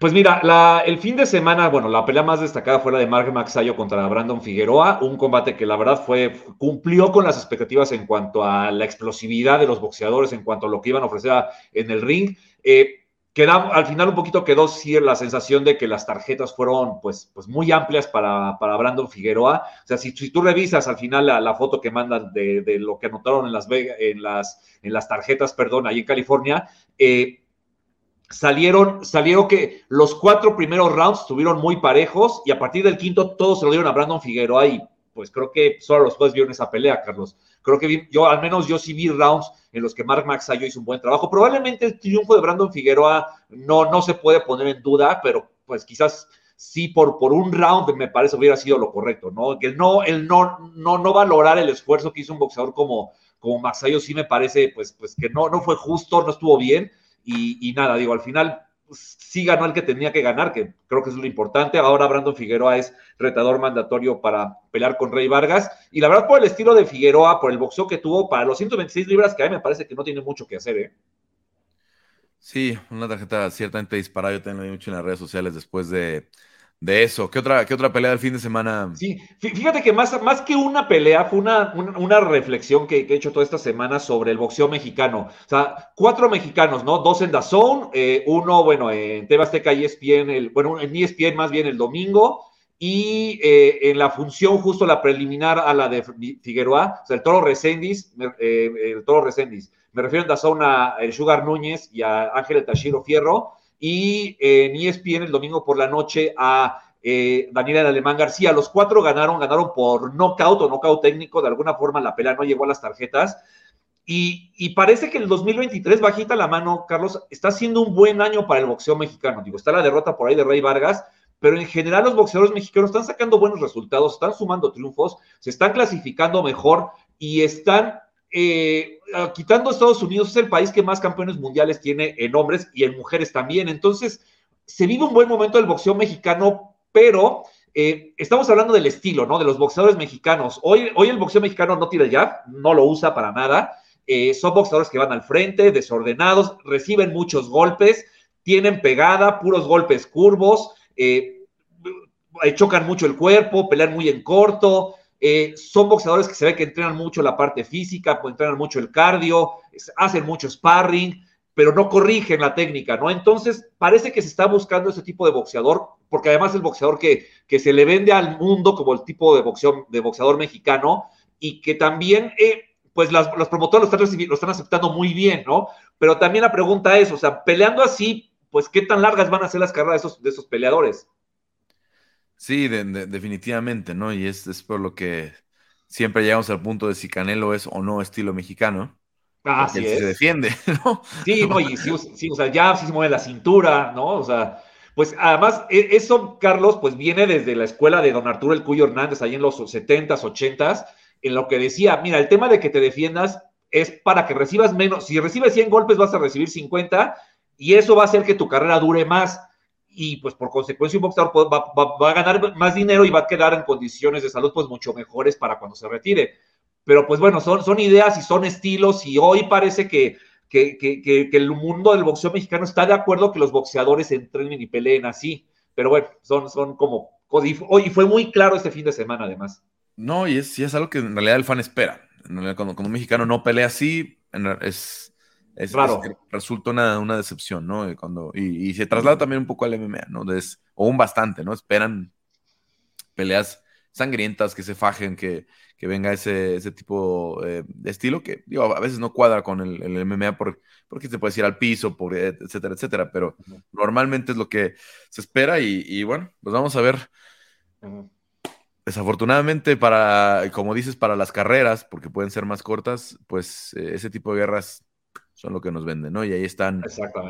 Pues mira, el fin de semana, bueno, la pelea más destacada fue la de Mark Maxayo contra Brandon Figueroa, un combate que la verdad fue, cumplió con las expectativas en cuanto a la explosividad de los boxeadores, en cuanto a lo que iban a ofrecer en el ring. Eh, al final un poquito quedó la sensación de que las tarjetas fueron pues, pues muy amplias para, para Brandon Figueroa. O sea, si, tú revisas al final la, foto que mandan de, lo que anotaron en las, en las, en las tarjetas, perdón, ahí en California, eh, salieron, salió que los cuatro primeros rounds estuvieron muy parejos y a partir del quinto todos se lo dieron a Brandon Figueroa y pues creo que solo los jueces vieron esa pelea, Carlos. Creo que yo, al menos yo sí vi rounds en los que Mark Maxayo hizo un buen trabajo. Probablemente el triunfo de Brandon Figueroa no, no se puede poner en duda, pero pues quizás sí por, por un round me parece hubiera sido lo correcto, ¿no? Que no, el no, no, no valorar el esfuerzo que hizo un boxeador como, como Maxayo sí me parece pues, pues que no, no fue justo, no estuvo bien y, nada, digo, al final pues, sí ganó el que tenía que ganar, que creo que es lo importante. Ahora Brandon Figueroa es retador mandatorio para pelear con Rey Vargas. Y la verdad, por el estilo de Figueroa, por el boxeo que tuvo, para los 126 libras que hay, me parece que no tiene mucho que hacer, ¿eh? Sí, una tarjeta ciertamente disparada. Yo también lo vi mucho en las redes sociales después de, de eso. ¿Qué otra, qué otra pelea del fin de semana? Sí, fíjate que más, más que una pelea, fue una, una, reflexión que, he hecho toda esta semana sobre el boxeo mexicano. O sea, cuatro mexicanos, ¿no? Dos en Dazón, eh, uno, bueno, en Tebasteca y ESPN, el, bueno, en ESPN más bien el domingo, y eh, en la función justo la preliminar a la de Figueroa, o sea, el Toro Recendis, eh, el Toro Recendis. Me refiero en Dazón a el Sugar Núñez y a Ángel Tashiro Fierro y en ESPN el domingo por la noche a eh, Daniela Alemán García. Los cuatro ganaron, ganaron por knockout o knockout técnico, de alguna forma la pelea no llegó a las tarjetas. Y, parece que el 2023, bajita la mano, Carlos, está siendo un buen año para el boxeo mexicano. Digo, está la derrota por ahí de Rey Vargas, pero en general los boxeadores mexicanos están sacando buenos resultados, están sumando triunfos, se están clasificando mejor y están eh, ah, quitando Estados Unidos, es el país que más campeones mundiales tiene en hombres y en mujeres también. Entonces, se vive un buen momento del boxeo mexicano, pero eh, estamos hablando del estilo, ¿no? De los boxeadores mexicanos. Hoy, hoy el boxeo mexicano no tira jab, no lo usa para nada. Eh, son boxeadores que van al frente, desordenados, reciben muchos golpes, tienen pegada, puros golpes curvos, chocan mucho el cuerpo, pelean muy en corto, eh, son boxeadores que se ve que entrenan mucho la parte física, pues, entrenan mucho el cardio, hacen mucho sparring, pero no corrigen la técnica, ¿no? Entonces, parece que se está buscando ese tipo de boxeador, porque además el boxeador que, que se le vende al mundo como el tipo de, boxeo, de boxeador mexicano y que también, eh, pues los promotores lo están, lo están aceptando muy bien, ¿no? Pero también la pregunta es, o sea, peleando así, pues, ¿qué tan largas van a ser las carreras de esos, de esos peleadores? Sí, definitivamente, ¿no? Y es, es, por lo que siempre llegamos al punto de si Canelo es o no estilo mexicano. Ah, sí se defiende, ¿no? Sí, no, y sí, sí, o sea, ya sí se mueve la cintura, ¿no? O sea, pues además, e, eso, Carlos, pues viene desde la escuela de don Arturo El Cuyo Hernández, ahí en los 70s, 80s, en lo que decía, mira, el tema de que te defiendas es para que recibas menos, si recibes 100 golpes vas a recibir 50 y eso va a hacer que tu carrera dure más y pues por consecuencia un boxeador va, a ganar más dinero y va a quedar en condiciones de salud pues mucho mejores para cuando se retire. Pero pues bueno, son, son ideas y son estilos y hoy parece que, que, que, el mundo del boxeo mexicano está de acuerdo que los boxeadores entrenen y peleen así. Pero bueno, son, son como... Y fue muy claro este fin de semana además. No, y es, es algo que en realidad el fan espera. Cuando, cuando un mexicano no pelea así, es es, claro. resulta una, una, decepción, ¿no? Cuando, y, se traslada también un poco al MMA, ¿no? o un bastante, ¿no? Esperan peleas sangrientas, que se fajen, que, que venga ese, ese tipo eh, de estilo que, digo, a veces no cuadra con el, el MMA por, porque se puede ir al piso, por, etcétera, etcétera, pero normalmente es lo que se espera y, bueno, pues vamos a ver. Desafortunadamente para, como dices, para las carreras, porque pueden ser más cortas, pues eh, ese tipo de guerras son lo que nos venden, ¿no? Y ahí están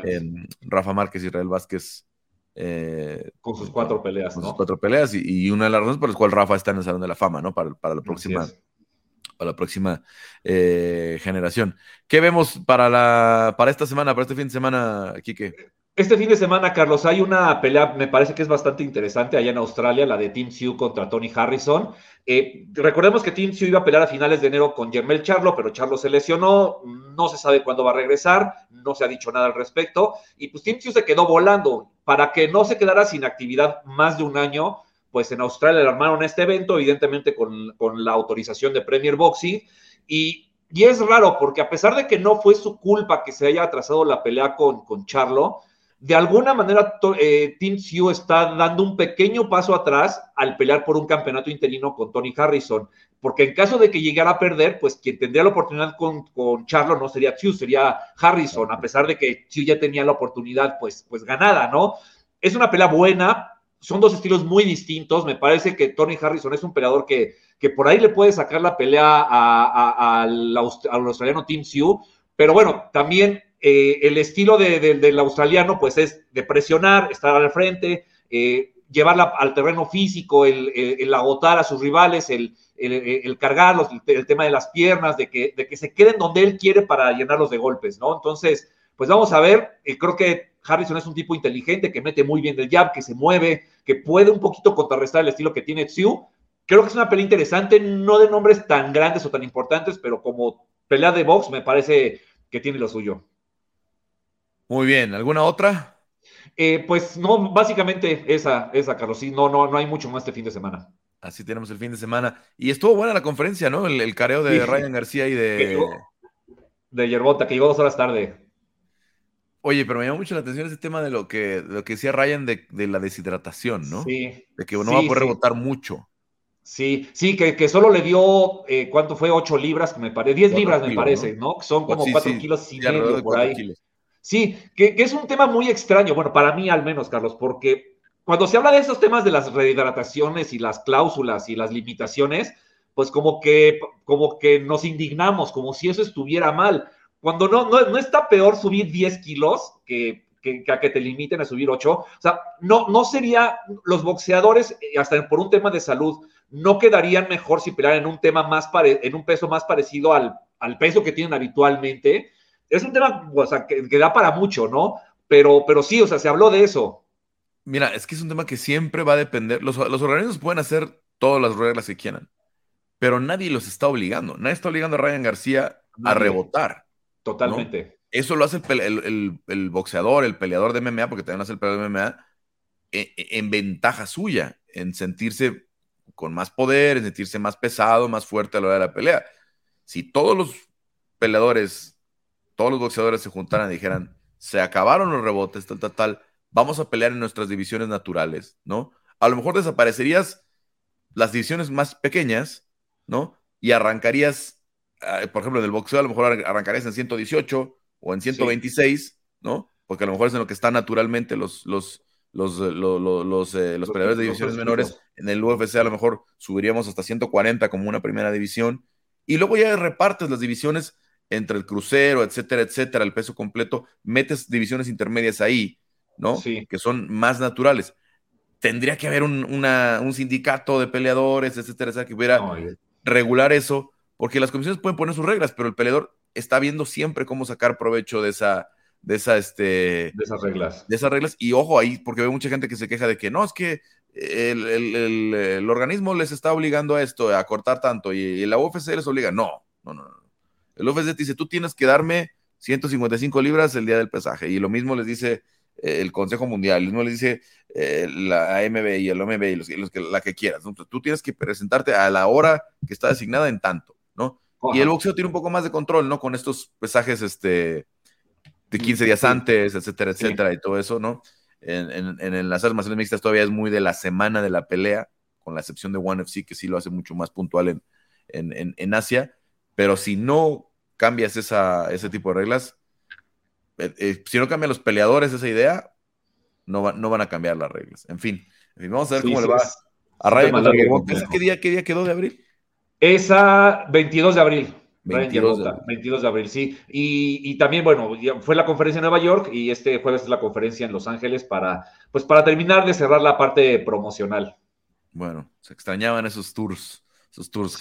em, Rafa Márquez y Israel Vázquez. Eh, con sus cuatro peleas, con sus cuatro peleas y, una de las razones por las cuales Rafa está en el Salón de la Fama, ¿no? Para, la próxima, para la próxima eh, generación. ¿Qué vemos para, la, para esta semana, para este fin de semana, Quique? Este fin de semana, Carlos, hay una pelea, me parece que es bastante interesante allá en Australia, la de Tim Sioux contra Tony Harrison. Eh, recordemos que Tim Sioux iba a pelear a finales de enero con Jermel Charlo, pero Charlo se lesionó, no se sabe cuándo va a regresar, no se ha dicho nada al respecto, y pues Tim Sioux se quedó volando. Para que no se quedara sin actividad más de un año, pues en Australia le armaron este evento, evidentemente con, la autorización de Premier Boxing, y, y, es raro porque a pesar de que no fue su culpa que se haya atrasado la pelea con, con Charlo, de alguna manera eh, Tim Sioux está dando un pequeño paso atrás al pelear por un campeonato interino con Tony Harrison, porque en caso de que llegara a perder, pues quien tendría la oportunidad con, con Charlo no sería Sioux, sería Harrison, a pesar de que Sioux ya tenía la oportunidad pues, pues ganada, ¿no? Es una pelea buena, son dos estilos muy distintos, me parece que Tony Harrison es un peleador que, que por ahí le puede sacar la pelea al, al australiano Tim Sioux, pero bueno, también eh, el estilo del australiano, pues es de presionar, estar al frente, eh, llevarla al terreno físico, el, agotar a sus rivales, el, cargarlos, el, tema de las piernas, de que, de que se queden donde él quiere para llenarlos de golpes, ¿no? Entonces, pues vamos a ver, eh, creo que Harrison es un tipo inteligente que mete muy bien del jab, que se mueve, que puede un poquito contrarrestar el estilo que tiene Tsiu. Creo que es una pelea interesante, no de nombres tan grandes o tan importantes, pero como pelea de box me parece que tiene lo suyo. Muy bien, ¿alguna otra? Eh, pues no, básicamente esa, esa, Carlos. Sí, no, no, no hay mucho más este fin de semana. Así tenemos el fin de semana. Y estuvo buena la conferencia, ¿no? El, careo de Ryan García y de. de Yerbota, que llegó dos horas tarde. Oye, pero me llamó mucho la atención ese tema de lo que, lo que decía Ryan de, la deshidratación, ¿no? Sí. De que no va a poder rebotar mucho. Sí, sí, que, que solo le dio, eh, ¿cuánto fue? Ocho libras, me parece, diez libras me parece, ¿no? Son como cuatro kilos y medio por ahí. Sí, que, que, es un tema muy extraño, bueno, para mí al menos, Carlos, porque cuando se habla de esos temas de las rehidrataciones y las cláusulas y las limitaciones, pues como que, como que nos indignamos, como si eso estuviera mal. Cuando no, no, está peor subir 10 kilos que, que, a que te limiten a subir 8. O sea, no, no sería, los boxeadores, eh, hasta por un tema de salud, no quedarían mejor si pelearan en un tema más, en un peso más parecido al, al peso que tienen habitualmente. Es un tema, o sea, que, que da para mucho, ¿no? Pero, pero sí, o sea, se habló de eso. Mira, es que es un tema que siempre va a depender. Los, organismos pueden hacer todas las reglas que quieran, pero nadie los está obligando. Nadie está obligando a Ryan García a rebotar. Totalmente. Eso lo hace el, boxeador, el peleador de MMA, porque también hace el peleador de MMA, e, e, en, ventaja suya, en sentirse con más poder, en sentirse más pesado, más fuerte a la hora de la pelea. Si todos los peleadores, todos los boxeadores se juntaran y dijeran, se acabaron los rebotes, tal, tal, tal, vamos a pelear en nuestras divisiones naturales, ¿no? A lo mejor desaparecerías las divisiones más pequeñas, ¿no? Y arrancarías, eh, por ejemplo, en el boxeo a lo mejor arrancarías en 118 o en 126, ¿no? Porque a lo mejor es en lo que están naturalmente los, los, los, eh, los, eh, los, peleadores de divisiones menores. En el UFC a lo mejor subiríamos hasta 140 como una primera división. Y luego ya repartes las divisiones entre el crucero, etcétera, etcétera, el peso completo, metes divisiones intermedias ahí ¿no? Sí. Que son más naturales. Tendría que haber un, un sindicato de peleadores, etcétera, etcétera, que pudiera regular eso, porque las comisiones pueden poner sus reglas, pero el peleador está viendo siempre cómo sacar provecho de esa, de esa, este, de esas reglas. De esas reglas. Y ojo ahí, porque veo mucha gente que se queja de que no, es que el, el, el, organismo les está obligando a esto, a cortar tanto, y, la UFC les obliga. No, no, no, no. El UFC te dice, tú tienes que darme 155 libras el día del pesaje. Y lo mismo les dice el Consejo Mundial, no le dice eh, la AMB y el OMB y los, que, la que quieras, tú tienes que presentarte a la hora que está designada en tanto, ¿no? Y el boxeo tiene un poco más de control, ¿no? Con estos pesajes este, de 15 días antes, etcétera, etcétera, y todo eso, ¿no? En, en, las armas mixtas todavía es muy de la semana de la pelea, con la excepción de One FC, que sí lo hace mucho más puntual en, en Asia, pero si no cambias esa, ese tipo de reglas, eh, eh, si no cambian los peleadores esa idea, no, no van a cambiar las reglas. En fin, vamos a ver cómo le va a Ryan ¿Qué día, ¿Qué día quedó de abril? Esa 22 de abril. 22 de, abril, sí. Y, también, bueno, fue la conferencia en Nueva York y este jueves es la conferencia en Los Ángeles para, pues, para terminar de cerrar la parte promocional. Bueno, se extrañaban esos tours, esos tours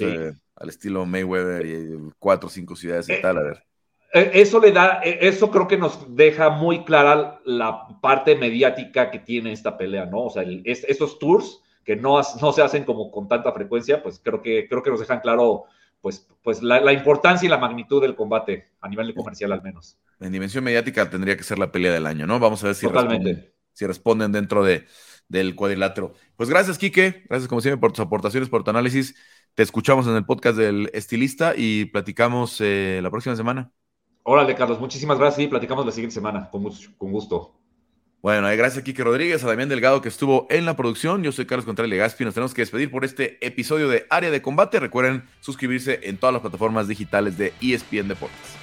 al estilo Mayweather y cuatro o cinco ciudades y eh, tal, a ver. Eh, eso le da, eh, eso creo que nos deja muy clara la parte mediática que tiene esta pelea, ¿no? O sea, estos tours que no, no se hacen como con tanta frecuencia, pues creo que, creo que nos dejan claro pues, pues la, importancia y la magnitud del combate a nivel comercial al menos. En dimensión mediática tendría que ser la pelea del año, ¿no? Vamos a ver si, Responden, si responden dentro de, del cuadrilátero. Pues gracias, Quique. Gracias, como siempre, por tus aportaciones, por tu análisis. Te escuchamos en el podcast del estilista y platicamos eh, la próxima semana. Órale, Carlos, muchísimas gracias y platicamos la siguiente semana, con, con gusto. Bueno, gracias a Kike Rodríguez, a Damián Delgado que estuvo en la producción. Yo soy Carlos Contreras Legaspi. Nos tenemos que despedir por este episodio de Área de Combate. Recuerden suscribirse en todas las plataformas digitales de ESPN Deportes.